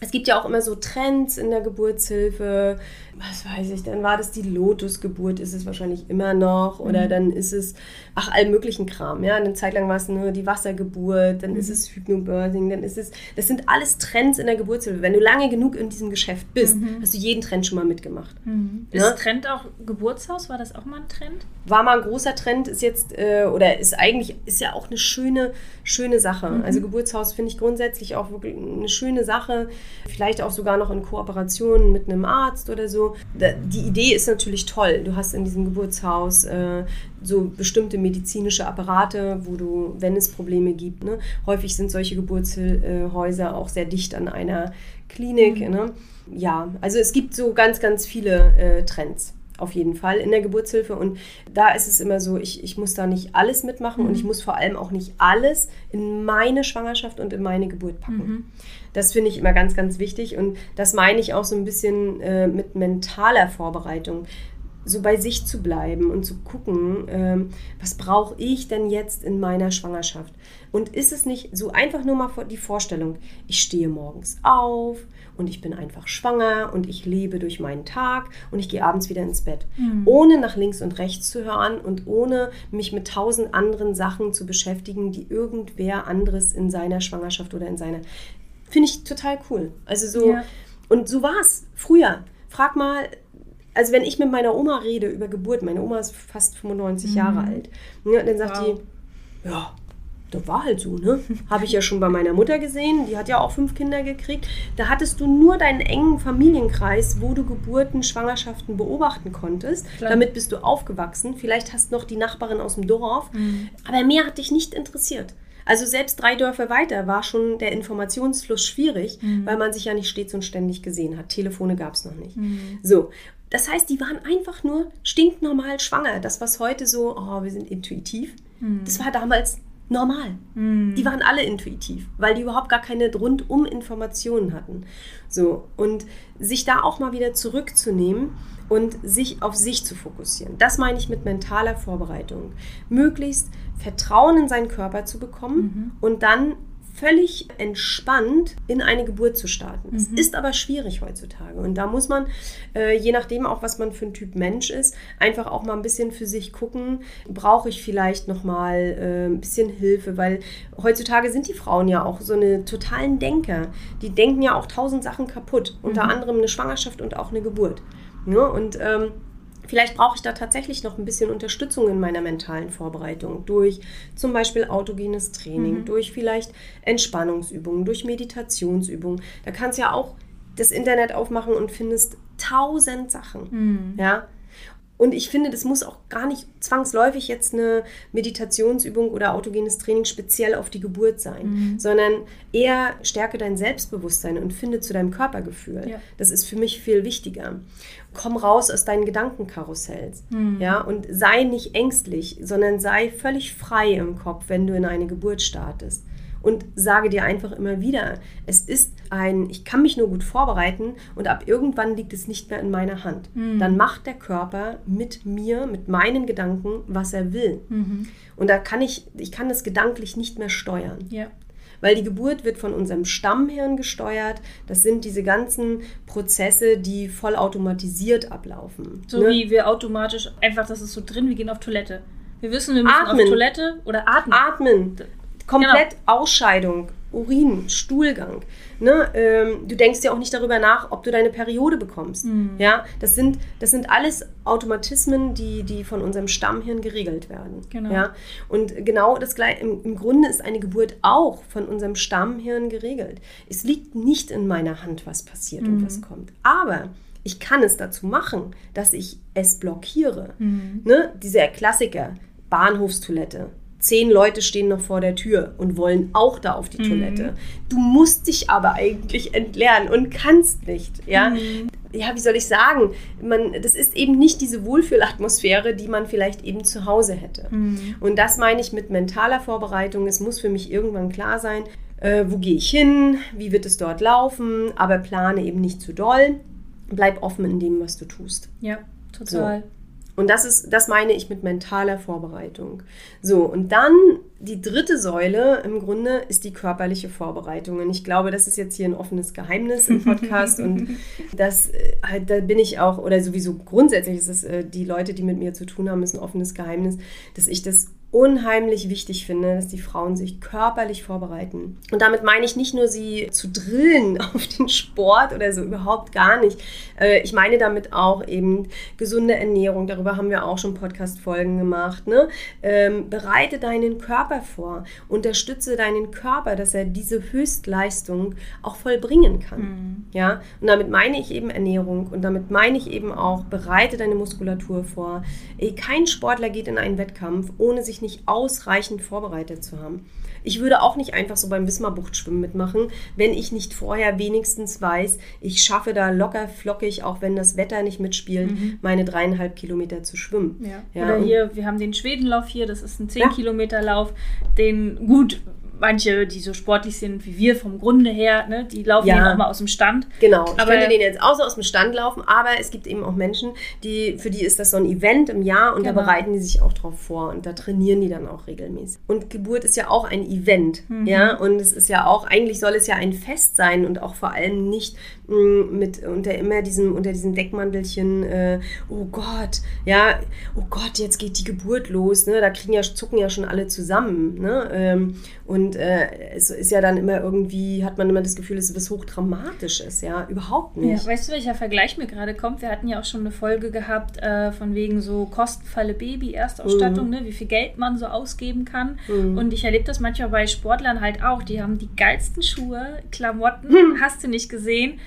Es gibt ja auch immer so Trends in der Geburtshilfe. Was weiß ich, dann war das die Lotusgeburt, ist es wahrscheinlich immer noch. Oder mhm. dann ist es, ach, all möglichen Kram. Ja, eine Zeit lang war es nur die Wassergeburt, dann mhm. ist es Hypnobirthing, dann ist es, das sind alles Trends in der Geburtshilfe. Wenn du lange genug in diesem Geschäft bist, mhm. hast du jeden Trend schon mal mitgemacht. Mhm. Ja? Ist Trend auch Geburtshaus? War das auch mal ein Trend? War mal ein großer Trend, ist jetzt, äh, oder ist eigentlich, ist ja auch eine schöne, schöne Sache. Mhm. Also Geburtshaus finde ich grundsätzlich auch wirklich eine schöne Sache vielleicht auch sogar noch in Kooperation mit einem Arzt oder so. Die Idee ist natürlich toll. Du hast in diesem Geburtshaus äh, so bestimmte medizinische Apparate, wo du, wenn es Probleme gibt, ne? häufig sind solche Geburtshäuser auch sehr dicht an einer Klinik. Mhm. Ne? Ja, also es gibt so ganz, ganz viele äh, Trends auf jeden Fall in der Geburtshilfe. Und da ist es immer so, ich, ich muss da nicht alles mitmachen mhm. und ich muss vor allem auch nicht alles in meine Schwangerschaft und in meine Geburt packen. Mhm. Das finde ich immer ganz, ganz wichtig. Und das meine ich auch so ein bisschen äh, mit mentaler Vorbereitung so bei sich zu bleiben und zu gucken, ähm, was brauche ich denn jetzt in meiner Schwangerschaft? Und ist es nicht so einfach nur mal die Vorstellung, ich stehe morgens auf und ich bin einfach schwanger und ich lebe durch meinen Tag und ich gehe abends wieder ins Bett, mhm. ohne nach links und rechts zu hören und ohne mich mit tausend anderen Sachen zu beschäftigen, die irgendwer anderes in seiner Schwangerschaft oder in seiner finde ich total cool. Also so ja. und so war es früher. Frag mal also wenn ich mit meiner Oma rede über Geburt, meine Oma ist fast 95 mhm. Jahre alt, ne, dann sagt wow. die, ja, das war halt so, ne? Habe ich ja schon bei meiner Mutter gesehen, die hat ja auch fünf Kinder gekriegt. Da hattest du nur deinen engen Familienkreis, wo du Geburten, Schwangerschaften beobachten konntest. Klar. Damit bist du aufgewachsen. Vielleicht hast du noch die Nachbarin aus dem Dorf. Mhm. Aber mehr hat dich nicht interessiert. Also selbst drei Dörfer weiter war schon der Informationsfluss schwierig, mhm. weil man sich ja nicht stets und ständig gesehen hat. Telefone gab es noch nicht. Mhm. So, das heißt, die waren einfach nur stinknormal schwanger. Das, was heute so, oh, wir sind intuitiv, mhm. das war damals normal. Mhm. Die waren alle intuitiv, weil die überhaupt gar keine rundum Informationen hatten. So, und sich da auch mal wieder zurückzunehmen und sich auf sich zu fokussieren. Das meine ich mit mentaler Vorbereitung. Möglichst Vertrauen in seinen Körper zu bekommen mhm. und dann völlig entspannt in eine Geburt zu starten. Es mhm. ist aber schwierig heutzutage. Und da muss man, äh, je nachdem auch, was man für ein Typ Mensch ist, einfach auch mal ein bisschen für sich gucken, brauche ich vielleicht noch mal äh, ein bisschen Hilfe, weil heutzutage sind die Frauen ja auch so eine totalen Denker. Die denken ja auch tausend Sachen kaputt, unter mhm. anderem eine Schwangerschaft und auch eine Geburt. Ja, und ähm, Vielleicht brauche ich da tatsächlich noch ein bisschen Unterstützung in meiner mentalen Vorbereitung durch zum Beispiel autogenes Training, mhm. durch vielleicht Entspannungsübungen, durch Meditationsübungen. Da kannst du ja auch das Internet aufmachen und findest tausend Sachen. Mhm. Ja, und ich finde, das muss auch gar nicht zwangsläufig jetzt eine Meditationsübung oder autogenes Training speziell auf die Geburt sein, mhm. sondern eher stärke dein Selbstbewusstsein und finde zu deinem Körpergefühl. Ja. Das ist für mich viel wichtiger. Komm raus aus deinen Gedankenkarussells. Mhm. Ja, und sei nicht ängstlich, sondern sei völlig frei im Kopf, wenn du in eine Geburt startest und sage dir einfach immer wieder, es ist ein, ich kann mich nur gut vorbereiten und ab irgendwann liegt es nicht mehr in meiner Hand. Mhm. Dann macht der Körper mit mir, mit meinen Gedanken, was er will. Mhm. Und da kann ich, ich kann das gedanklich nicht mehr steuern. Ja. Weil die Geburt wird von unserem Stammhirn gesteuert. Das sind diese ganzen Prozesse, die vollautomatisiert ablaufen. So ne? wie wir automatisch einfach, das ist so drin, wir gehen auf Toilette. Wir wissen, wir müssen atmen. auf Toilette oder atmen. Atmen. Komplett genau. Ausscheidung, Urin, Stuhlgang. Ne? Ähm, du denkst ja auch nicht darüber nach, ob du deine Periode bekommst. Mhm. Ja? Das, sind, das sind alles Automatismen, die, die von unserem Stammhirn geregelt werden. Genau. Ja? Und genau das gleiche, im, im Grunde ist eine Geburt auch von unserem Stammhirn geregelt. Es liegt nicht in meiner Hand, was passiert mhm. und was kommt. Aber ich kann es dazu machen, dass ich es blockiere. Mhm. Ne? Dieser Klassiker, Bahnhofstoilette zehn Leute stehen noch vor der Tür und wollen auch da auf die mhm. Toilette. Du musst dich aber eigentlich entleeren und kannst nicht, ja. Mhm. Ja, wie soll ich sagen? Man, das ist eben nicht diese Wohlfühlatmosphäre, die man vielleicht eben zu Hause hätte. Mhm. Und das meine ich mit mentaler Vorbereitung. Es muss für mich irgendwann klar sein, äh, wo gehe ich hin, wie wird es dort laufen, aber plane eben nicht zu doll. Bleib offen in dem, was du tust. Ja, total. So. Und das ist, das meine ich mit mentaler Vorbereitung. So, und dann die dritte Säule im Grunde ist die körperliche Vorbereitung. Und ich glaube, das ist jetzt hier ein offenes Geheimnis im Podcast. und das, äh, da bin ich auch, oder sowieso grundsätzlich ist es, äh, die Leute, die mit mir zu tun haben, ist ein offenes Geheimnis, dass ich das unheimlich wichtig finde, dass die Frauen sich körperlich vorbereiten. Und damit meine ich nicht nur sie zu drillen auf den Sport oder so, überhaupt gar nicht. Äh, ich meine damit auch eben gesunde Ernährung, darüber haben wir auch schon Podcast-Folgen gemacht. Ne? Ähm, bereite deinen Körper vor, unterstütze deinen Körper, dass er diese Höchstleistung auch vollbringen kann. Mhm. Ja? Und damit meine ich eben Ernährung und damit meine ich eben auch, bereite deine Muskulatur vor. Kein Sportler geht in einen Wettkampf, ohne sich nicht ausreichend vorbereitet zu haben. Ich würde auch nicht einfach so beim Wismar-Buchtschwimmen mitmachen, wenn ich nicht vorher wenigstens weiß, ich schaffe da locker flockig, auch wenn das Wetter nicht mitspielt, mhm. meine dreieinhalb Kilometer zu schwimmen. Ja. Ja, Oder hier, wir haben den Schwedenlauf hier, das ist ein 10 Kilometer Lauf, den gut manche, die so sportlich sind wie wir vom Grunde her, ne, die laufen Ja. auch mal aus dem Stand. Genau, ich Aber- könnte den jetzt auch so aus dem Stand laufen, aber es gibt eben auch Menschen, die, für die ist das so ein Event im Jahr und da Genau. bereiten die sich auch drauf vor und da trainieren die dann auch regelmäßig. Und Geburt ist ja auch ein Event, Mhm. ja, und es ist ja auch, eigentlich soll es ja ein Fest sein und auch vor allem nicht mh, mit unter immer diesem, unter diesem Deckmantelchen, äh, oh Gott, ja, oh Gott, jetzt geht die Geburt los, ne, da kriegen ja, zucken ja schon alle zusammen, ne, ähm, und äh, es ist ja dann immer irgendwie, hat man immer das Gefühl, es ist was Hochdramatisches, ja, überhaupt nicht. Ja, weißt du, welcher Vergleich mir gerade kommt? Wir hatten ja auch schon eine Folge gehabt äh, von wegen so Kostenfalle Baby, Erstausstattung, Mhm. ne, wie viel Geld man so ausgeben kann. Und ich erlebe das manchmal bei Sportlern halt auch. Die haben die geilsten Schuhe, Klamotten, Hm. hast du nicht gesehen.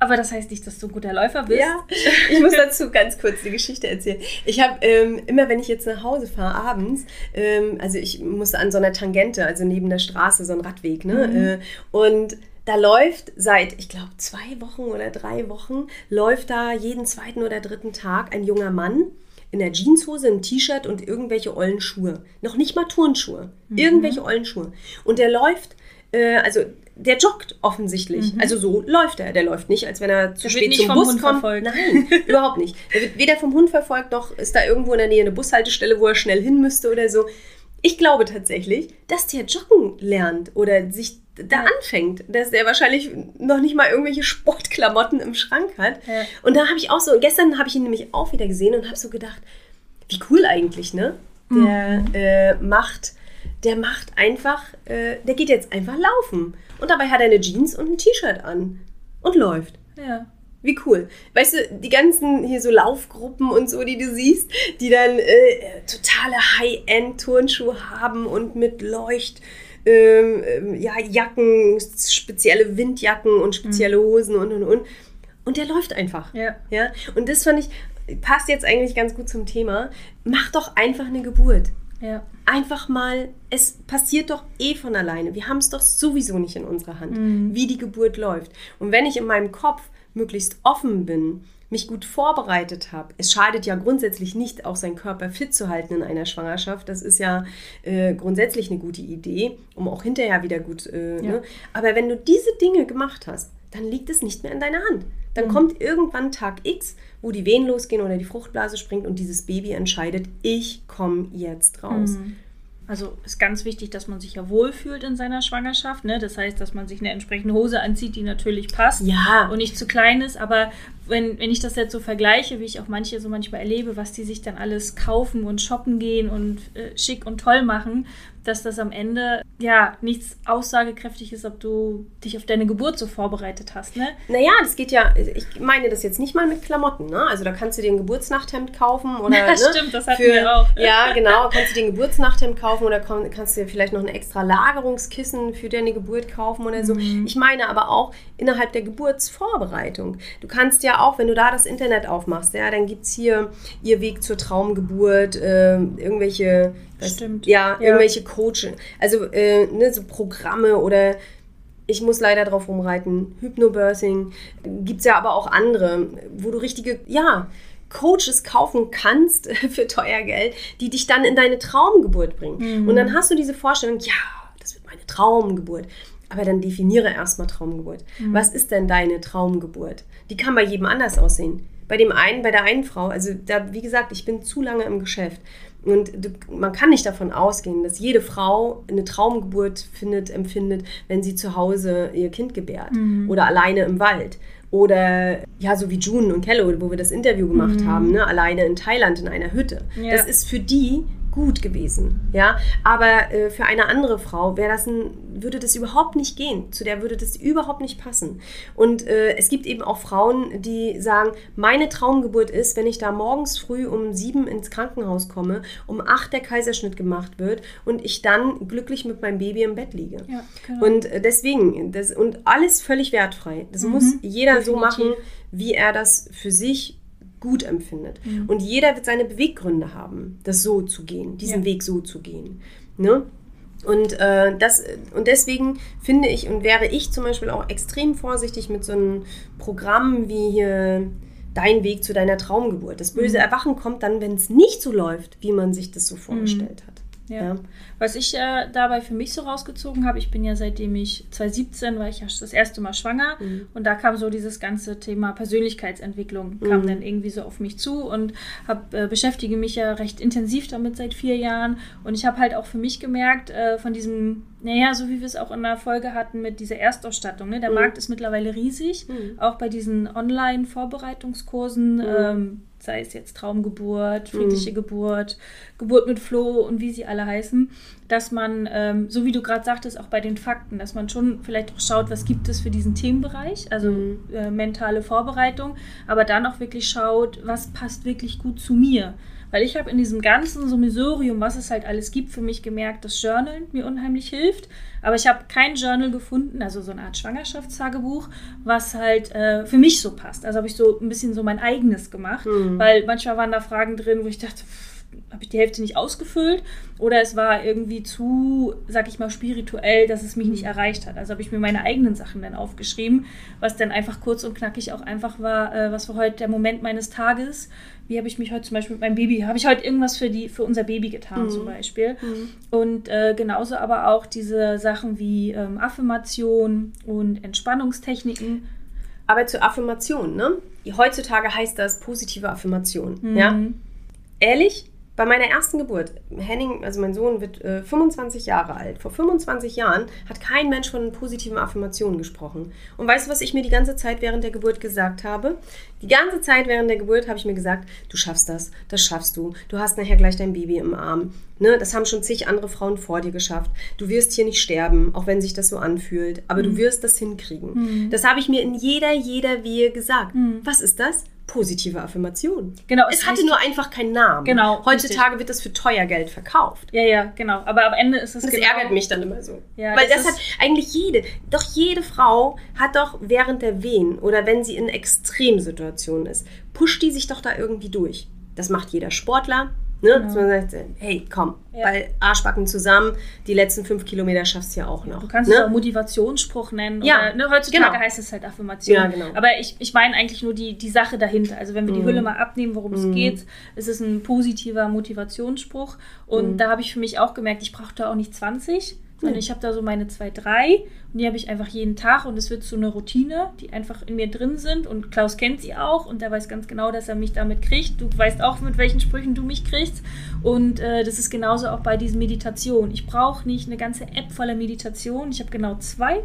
Aber das heißt nicht, dass du ein guter Läufer bist. Ja, ich muss dazu ganz kurz die Geschichte erzählen. Ich habe ähm, immer, wenn ich jetzt nach Hause fahre abends, ähm, also ich musste an so einer Tangente, also neben der Straße, so ein Radweg, ne? Äh, und da läuft seit, ich glaube, zwei Wochen oder drei Wochen, läuft da jeden zweiten oder dritten Tag ein junger Mann in der Jeanshose, im T-Shirt und irgendwelche ollen Schuhe. Noch nicht mal Turnschuhe. Irgendwelche ollen Schuhe. Und der läuft, äh, also der joggt offensichtlich. Also so läuft er. Der läuft nicht, als wenn er zu Der wird spät nicht zum vom Bus Hund kommt. verfolgt. Nein, überhaupt nicht. Er wird weder vom Hund verfolgt, noch ist da irgendwo in der Nähe eine Bushaltestelle, wo er schnell hin müsste oder so. Ich glaube tatsächlich, dass der joggen lernt oder sich da anfängt, dass der wahrscheinlich noch nicht mal irgendwelche Sportklamotten im Schrank hat. Ja. Und da habe ich auch so, gestern habe ich ihn nämlich auch wieder gesehen und habe so gedacht, wie cool eigentlich, ne? Der äh, macht, der macht einfach, äh, der geht jetzt einfach laufen. Und dabei hat er eine Jeans und ein T-Shirt an und läuft. Ja. Wie cool. Weißt du, die ganzen hier so Laufgruppen und so, die du siehst, die dann äh, totale High-End-Turnschuhe haben und mit Leucht, ähm, ähm, ja, Jacken, spezielle Windjacken und spezielle Hosen und und und. Und der läuft einfach. Ja. Ja. Und das fand ich, passt jetzt eigentlich ganz gut zum Thema. Mach doch einfach eine Geburt Ja. einfach mal, es passiert doch eh von alleine. Wir haben es doch sowieso nicht in unserer Hand, wie die Geburt läuft. Und wenn ich in meinem Kopf möglichst offen bin, mich gut vorbereitet habe, es schadet ja grundsätzlich nicht, auch seinen Körper fit zu halten in einer Schwangerschaft. Das ist ja äh, grundsätzlich eine gute Idee, um auch hinterher wieder gut. Äh, Ja. ne? Aber wenn du diese Dinge gemacht hast, dann liegt es nicht mehr in deiner Hand. Dann kommt irgendwann Tag X, wo die Wehen losgehen oder die Fruchtblase springt und dieses Baby entscheidet, ich komme jetzt raus. Also ist ganz wichtig, dass man sich ja wohlfühlt in seiner Schwangerschaft. Ne? Das heißt, dass man sich eine entsprechende Hose anzieht, die natürlich passt Ja. und nicht zu klein ist. Aber wenn, wenn ich das jetzt so vergleiche, wie ich auch manche so manchmal erlebe, was die sich dann alles kaufen und shoppen gehen und äh, schick und toll machen, dass das am Ende ja nichts aussagekräftig ist, ob du dich auf deine Geburt so vorbereitet hast. Ne? Naja, das geht ja, ich meine das jetzt nicht mal mit Klamotten, ne? Also da kannst du dir ein Geburtsnachthemd kaufen oder. Ja, ne? stimmt, das hatten wir auch. Ja, genau, kannst du dir ein Geburtsnachthemd kaufen oder komm- kannst du dir vielleicht noch ein extra Lagerungskissen für deine Geburt kaufen oder so. Mhm. Ich meine aber auch innerhalb der Geburtsvorbereitung. Du kannst ja auch, wenn du da das Internet aufmachst, ja, dann gibt es hier ihr Weg zur Traumgeburt, ähm, irgendwelche. Stimmt. Ja, Ja. irgendwelche Coaching, also äh, ne, so Programme oder ich muss leider drauf rumreiten, Hypnobirthing, gibt es ja aber auch andere, wo du richtige, ja, Coaches kaufen kannst für teuer Geld, die dich dann in deine Traumgeburt bringen. Und dann hast du diese Vorstellung, ja, das wird meine Traumgeburt. Aber dann definiere erstmal Traumgeburt. Was ist denn deine Traumgeburt? Die kann bei jedem anders aussehen. Bei dem einen, bei der einen Frau, also da, wie gesagt, ich bin zu lange im Geschäft. Und du, man kann nicht davon ausgehen, dass jede Frau eine Traumgeburt findet, empfindet, wenn sie zu Hause ihr Kind gebärt oder alleine im Wald. Oder ja, so wie June und Kello, wo wir das Interview gemacht haben, ne? alleine in Thailand in einer Hütte. Ja. Das ist für die gut gewesen, ja. Aber äh, für eine andere Frau wäre das ein, würde das überhaupt nicht gehen. Zu der würde das überhaupt nicht passen. Und äh, es gibt eben auch Frauen, die sagen, meine Traumgeburt ist, wenn ich da morgens früh um sieben ins Krankenhaus komme, um acht der Kaiserschnitt gemacht wird und ich dann glücklich mit meinem Baby im Bett liege. Ja, genau. Und äh, deswegen, das, und alles völlig wertfrei. Das muss jeder so definitiv. machen, wie er das für sich gut empfindet. Und jeder wird seine Beweggründe haben, das so zu gehen, diesen Ja. Weg so zu gehen. Ne? Und, äh, das, und deswegen finde ich und wäre ich zum Beispiel auch extrem vorsichtig mit so einem Programm wie hier Dein Weg zu deiner Traumgeburt. Das böse Erwachen kommt dann, wenn es nicht so läuft, wie man sich das so vorgestellt hat. Ja. Ja. Was ich äh, dabei für mich so rausgezogen habe, ich bin ja seitdem ich 2017 war ich ja das erste Mal schwanger Mhm. und da kam so dieses ganze Thema Persönlichkeitsentwicklung Mhm. kam dann irgendwie so auf mich zu und hab, äh, beschäftige mich ja recht intensiv damit seit vier Jahren und ich habe halt auch für mich gemerkt äh, von diesem, naja, so wie wir es auch in der Folge hatten mit dieser Erstausstattung, ne? der Mhm. Markt ist mittlerweile riesig, Mhm. auch bei diesen Online-Vorbereitungskursen, ähm, sei es jetzt Traumgeburt, friedliche Geburt, Geburt mit Floh und wie sie alle heißen, dass man, ähm, so wie du gerade sagtest, auch bei den Fakten, dass man schon vielleicht auch schaut, was gibt es für diesen Themenbereich, also Mhm. äh, mentale Vorbereitung, aber dann auch wirklich schaut, was passt wirklich gut zu mir. Weil ich habe in diesem ganzen Summissorium, was es halt alles gibt, für mich gemerkt, dass Journalen mir unheimlich hilft. Aber ich habe kein Journal gefunden, also so eine Art Schwangerschaftstagebuch, was halt äh, für mich so passt. Also habe ich so ein bisschen so mein eigenes gemacht, Mhm. weil manchmal waren da Fragen drin, wo ich dachte, habe ich die Hälfte nicht ausgefüllt oder es war irgendwie zu, sag ich mal, spirituell, dass es mich nicht erreicht hat. Also habe ich mir meine eigenen Sachen dann aufgeschrieben, was dann einfach kurz und knackig auch einfach war, äh, was war heute der Moment meines Tages. Wie habe ich mich heute zum Beispiel mit meinem Baby, habe ich heute irgendwas für, die, für unser Baby getan zum Beispiel. Und äh, genauso aber auch diese Sachen wie ähm, Affirmation und Entspannungstechniken. Aber zur Affirmation, ne? Heutzutage heißt das positive Affirmation. Ja? Mhm. Ehrlich, bei meiner ersten Geburt, Henning, also mein Sohn wird äh, 25 Jahre alt. Vor 25 Jahren hat kein Mensch von positiven Affirmationen gesprochen. Und weißt du, was ich mir die ganze Zeit während der Geburt gesagt habe? Die ganze Zeit während der Geburt habe ich mir gesagt, du schaffst das, das schaffst du. Du hast nachher gleich dein Baby im Arm. Ne? Das haben schon zig andere Frauen vor dir geschafft. Du wirst hier nicht sterben, auch wenn sich das so anfühlt. Aber du wirst das hinkriegen. Das habe ich mir in jeder, jeder Wehe gesagt. Was ist das? Positive Affirmation. Genau, Es es hatte nur einfach keinen Namen. Genau, Heutzutage wird das für teuer Geld verkauft. Ja, ja, genau. Aber am Ende ist es Das genau, ärgert mich dann immer so. Ja, Weil das das, hat eigentlich jede, doch jede Frau hat doch während der Wehen oder wenn sie in Extremsituationen ist, pusht die sich doch da irgendwie durch. Das macht jeder Sportler. Ne? Dass man sagt, hey, komm, Ja. weil Arschbacken zusammen, die letzten fünf Kilometer schaffst du ja auch noch. Du kannst ne? es auch Motivationsspruch nennen. Ja, oder, ne, heutzutage genau. heißt es halt Affirmation. Ja, genau. Aber ich, ich meine eigentlich nur die, die Sache dahinter. Also wenn wir die Hülle mal abnehmen, worum es geht, ist es ein positiver Motivationsspruch. Und da habe ich für mich auch gemerkt, ich brauche da auch nicht 20, sondern ich habe da so meine zwei, drei. Und die habe ich einfach jeden Tag. Und es wird so eine Routine, die einfach in mir drin sind. Und Klaus kennt sie auch. Und der weiß ganz genau, dass er mich damit kriegt. Du weißt auch, mit welchen Sprüchen du mich kriegst. Und äh, das ist genauso auch bei diesen Meditationen. Ich brauche nicht eine ganze App voller Meditation, ich habe genau zwei,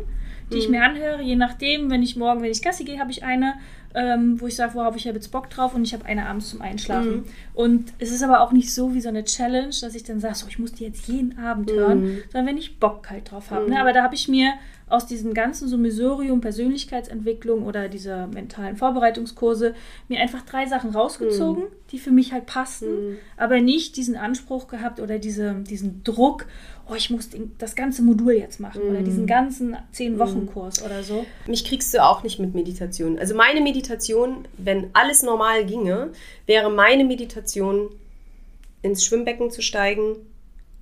die ich mir anhöre, je nachdem, wenn ich morgen, wenn ich Gassi gehe, habe ich eine, ähm, wo ich sage, worauf ich habe jetzt Bock drauf und ich habe eine abends zum Einschlafen. Und es ist aber auch nicht so wie so eine Challenge, dass ich dann sage, so, ich muss die jetzt jeden Abend hören, sondern wenn ich Bock halt drauf habe. Ne? Aber da habe ich mir aus diesem ganzen Summissorium Persönlichkeitsentwicklung oder dieser mentalen Vorbereitungskurse mir einfach drei Sachen rausgezogen, die für mich halt passten, aber nicht diesen Anspruch gehabt oder diese, diesen Druck, oh, ich muss das ganze Modul jetzt machen oder diesen ganzen zehn Wochen Kurs oder so. Mich kriegst du auch nicht mit Meditation. Also meine Meditation, wenn alles normal ginge, wäre meine Meditation, ins Schwimmbecken zu steigen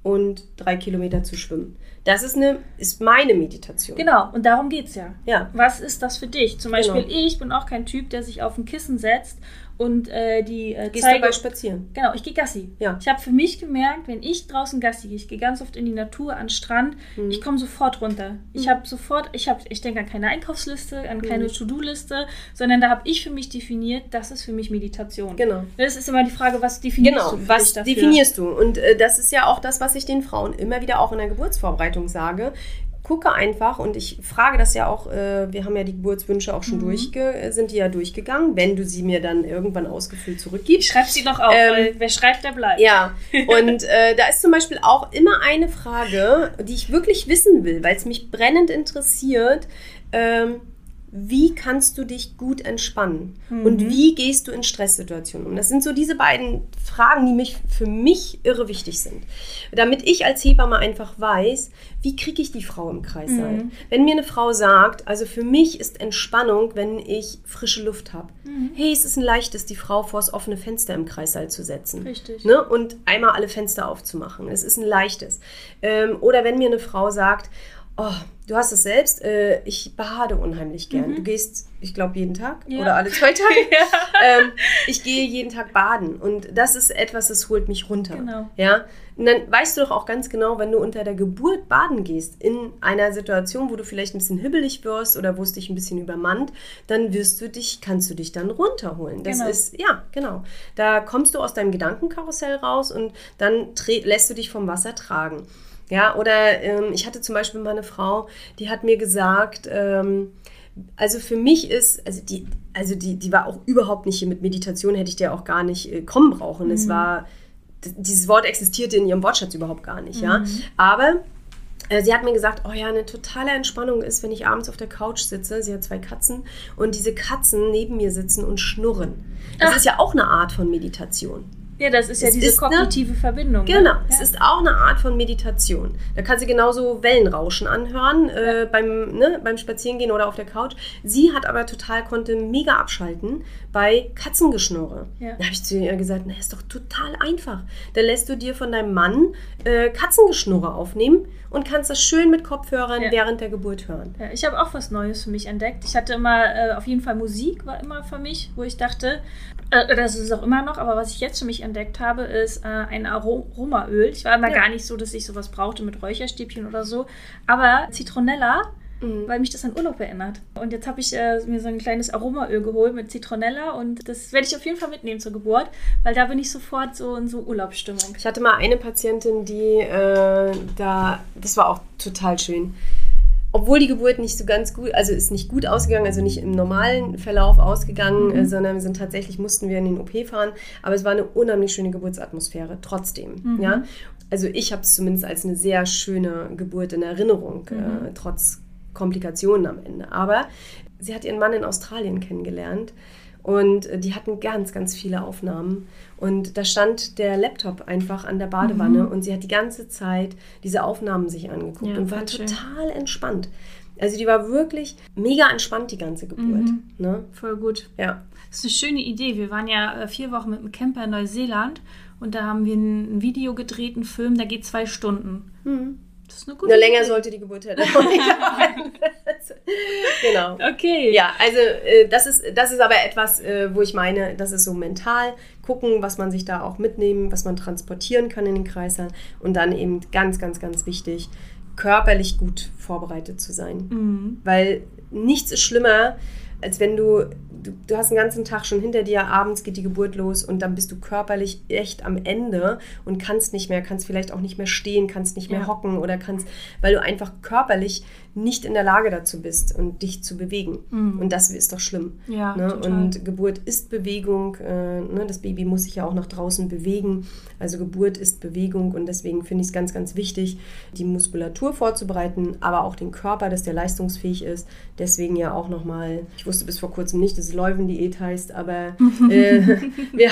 und drei Kilometer zu schwimmen. Das ist, eine, ist meine Meditation. Genau, und darum geht es ja. Ja. Was ist das für dich? Zum Beispiel, Genau. ich bin auch kein Typ, der sich auf ein Kissen setzt und äh, die äh, Gehst Zeige... dabei spazieren. Genau, ich gehe Gassi. Ja. Ich habe für mich gemerkt, wenn ich draußen Gassi gehe, ich gehe ganz oft in die Natur, an den Strand, Mhm. ich komme sofort runter. Ich habe sofort, ich habe, ich denke an keine Einkaufsliste, an keine Mhm. To-Do-Liste, sondern da habe ich für mich definiert, das ist für mich Meditation. Genau. Das ist immer die Frage, was definierst Genau, du für was definierst du? Und äh, das ist ja auch das, was ich den Frauen immer wieder auch in der Geburtsvorbereitung sage. Gucke einfach und ich frage das ja auch, äh, wir haben ja die Geburtswünsche auch schon Mhm. durchge äh, sind die ja durchgegangen, wenn du sie mir dann irgendwann ausgefüllt Ich zurückgibst. schreibe sie noch auf, Ähm, weil wer schreibt, der bleibt. Ja, und äh, da ist zum Beispiel auch immer eine Frage, die ich wirklich wissen will, weil es mich brennend interessiert. Ähm, wie kannst du dich gut entspannen? Und wie gehst du in Stresssituationen um? Das sind so diese beiden Fragen, die mich für mich irre wichtig sind. Damit ich als Hebamme einfach weiß, wie kriege ich die Frau im Kreissaal? Wenn mir eine Frau sagt, also für mich ist Entspannung, wenn ich frische Luft habe. Hey, es ist ein leichtes, die Frau vors offene Fenster im Kreissaal zu setzen. Richtig. Ne? Und einmal alle Fenster aufzumachen. Es ist ein leichtes. Ähm, oder wenn mir eine Frau sagt, oh, du hast es selbst, äh, ich bade unheimlich gern. Du gehst, ich glaube, jeden Tag Mhm. Ja. oder alle zwei Tage. ähm, ich gehe jeden Tag baden und das ist etwas, das holt mich runter. Genau. Ja, und dann weißt du doch auch ganz genau, wenn du unter der Geburt baden gehst, in einer Situation, wo du vielleicht ein bisschen hibbelig wirst oder wo es dich ein bisschen übermannt, dann wirst du dich, kannst du dich dann runterholen. Das Genau. ist, ja, genau. Da kommst du aus deinem Gedankenkarussell raus und dann lässt du dich vom Wasser tragen. Ja, oder ähm, ich hatte zum Beispiel mal eine Frau, die hat mir gesagt, ähm, also für mich ist, also die, also die, die war auch überhaupt nicht mit Meditation, hätte ich dir auch gar nicht äh, kommen brauchen. Es war, dieses Wort existierte in ihrem Wortschatz überhaupt gar nicht, ja. Aber äh, sie hat mir gesagt, oh ja, eine totale Entspannung ist, wenn ich abends auf der Couch sitze. Sie hat zwei Katzen und diese Katzen neben mir sitzen und schnurren. Das Ach. ist ja auch eine Art von Meditation. Ja, das ist ja Es diese ist, ne? kognitive Verbindung. Genau, Ne? es ja. ist auch eine Art von Meditation. Da kann sie genauso Wellenrauschen anhören äh, beim, ne, beim Spazierengehen oder auf der Couch. Sie hat aber total, konnte mega abschalten bei Katzengeschnurre. Ja. Da habe ich zu ihr gesagt, na, ist doch total einfach. Da lässt du dir von deinem Mann äh, Katzengeschnurre aufnehmen und kannst das schön mit Kopfhörern Ja. während der Geburt hören. Ja, ich habe auch was Neues für mich entdeckt. Ich hatte immer, äh, auf jeden Fall Musik war immer für mich, wo ich dachte, äh, das ist es auch immer noch, aber was ich jetzt für mich entdeckt habe, ist äh, ein Aro- Aromaöl. Ich war immer Ja. gar nicht so, dass ich sowas brauchte mit Räucherstäbchen oder so, aber Zitronella, Mhm. weil mich das an Urlaub erinnert. Und jetzt habe ich äh, mir so ein kleines Aromaöl geholt mit Zitronella und das werde ich auf jeden Fall mitnehmen zur Geburt, weil da bin ich sofort so in so Urlaubsstimmung. Ich hatte mal eine Patientin, die äh, da, das war auch total schön. Obwohl die Geburt nicht so ganz gut, also ist nicht gut ausgegangen, also nicht im normalen Verlauf ausgegangen, äh, sondern wir sind tatsächlich, mussten wir in den OP fahren. Aber es war eine unheimlich schöne Geburtsatmosphäre, trotzdem. Ja? Also ich habe es zumindest als eine sehr schöne Geburt in Erinnerung, äh, trotz Komplikationen am Ende. Aber sie hat ihren Mann in Australien kennengelernt und äh, die hatten ganz, ganz viele Aufnahmen. Und da stand der Laptop einfach an der Badewanne und sie hat die ganze Zeit diese Aufnahmen sich angeguckt Ja, und war voll schön. total entspannt. Also die war wirklich mega entspannt, die ganze Geburt. Ne? Voll gut. Ja. Das ist eine schöne Idee. Wir waren ja äh, vier Wochen mit einem Camper in Neuseeland und da haben wir ein Video gedreht, einen Film, der geht zwei Stunden. Das ist eine gute Nur länger Idee. sollte die Geburt halt genau. Okay. Ja, also äh, das, ist, das ist aber etwas, äh, wo ich meine, das ist so mental gucken, was man sich da auch mitnehmen, was man transportieren kann in den Kreislauf und dann eben ganz, ganz, ganz wichtig, körperlich gut vorbereitet zu sein. Mhm. Weil nichts ist schlimmer, als wenn du, du, du hast den ganzen Tag schon hinter dir, abends geht die Geburt los und dann bist du körperlich echt am Ende und kannst nicht mehr, kannst vielleicht auch nicht mehr stehen, kannst nicht mehr Ja. hocken oder kannst, weil du einfach körperlich nicht in der Lage dazu bist und dich zu bewegen. Und das ist doch schlimm. Mhm. Ja, ne? Und Geburt ist Bewegung. Äh, ne? Das Baby muss sich ja auch nach draußen bewegen. Also Geburt ist Bewegung und deswegen finde ich es ganz, ganz wichtig, die Muskulatur vorzubereiten, aber auch den Körper, dass der leistungsfähig ist. Deswegen ja auch nochmal, ich wusste bis vor kurzem nicht, dass es Leuven-Diät heißt, aber äh, ja,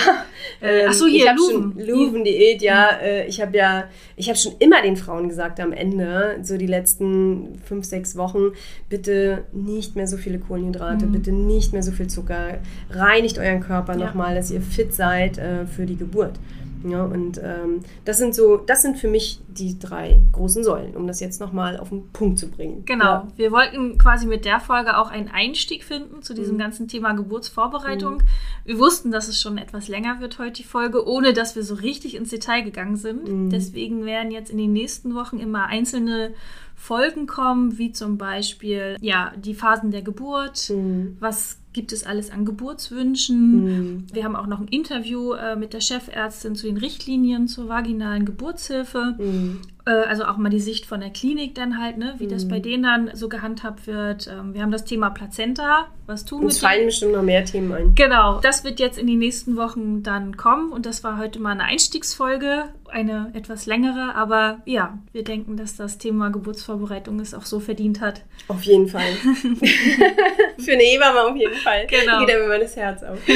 ähm, Ach so, hier, ich habe Luven. Luven-Diät, ja. Äh, ich habe ja, ich habe schon immer den Frauen gesagt am Ende, so die letzten fünf, sechs Wochen, bitte nicht mehr so viele Kohlenhydrate, bitte nicht mehr so viel Zucker. Reinigt euren Körper Ja. nochmal, dass ihr fit seid äh, für die Geburt. Ja, und ähm, das sind so, das sind für mich die drei großen Säulen, um das jetzt nochmal auf den Punkt zu bringen. Genau. Ja. Wir wollten quasi mit der Folge auch einen Einstieg finden zu Mhm. diesem ganzen Thema Geburtsvorbereitung. Wir wussten, dass es schon etwas länger wird heute die Folge, ohne dass wir so richtig ins Detail gegangen sind. Mhm. Deswegen werden jetzt in den nächsten Wochen immer einzelne Folgen kommen, wie zum Beispiel ja die Phasen der Geburt. Mhm. Was gibt es alles an Geburtswünschen? Mhm. Wir haben auch noch ein Interview äh, mit der Chefärztin zu den Richtlinien zur vaginalen Geburtshilfe. Mhm. Äh, also auch mal die Sicht von der Klinik dann halt, ne, wie das bei denen dann so gehandhabt wird. Ähm, wir haben das Thema Plazenta. Was tun wir Uns fallen bestimmt noch mehr Themen ein. Genau, das wird jetzt in den nächsten Wochen dann kommen und das war heute mal eine Einstiegsfolge, eine etwas längere, aber ja, wir denken, dass das Thema Geburtsvorbereitung es auch so verdient hat. Auf jeden Fall. Für eine Hebamme auf jeden Fall. Genau. Geht mir das Herz auf.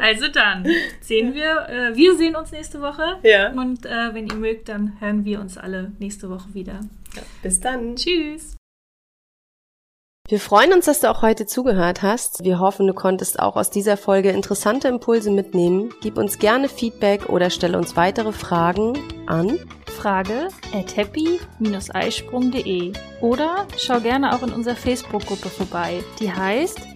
Also dann sehen wir, äh, wir sehen uns nächste Woche Ja. und äh, wenn ihr mögt, dann hören wir uns alle nächste Woche wieder. Bis dann. Tschüss! Wir freuen uns, dass du auch heute zugehört hast. Wir hoffen, du konntest auch aus dieser Folge interessante Impulse mitnehmen. Gib uns gerne Feedback oder stelle uns weitere Fragen an frage at happy-eisprung.de oder schau gerne auch in unserer Facebook-Gruppe vorbei. Die heißt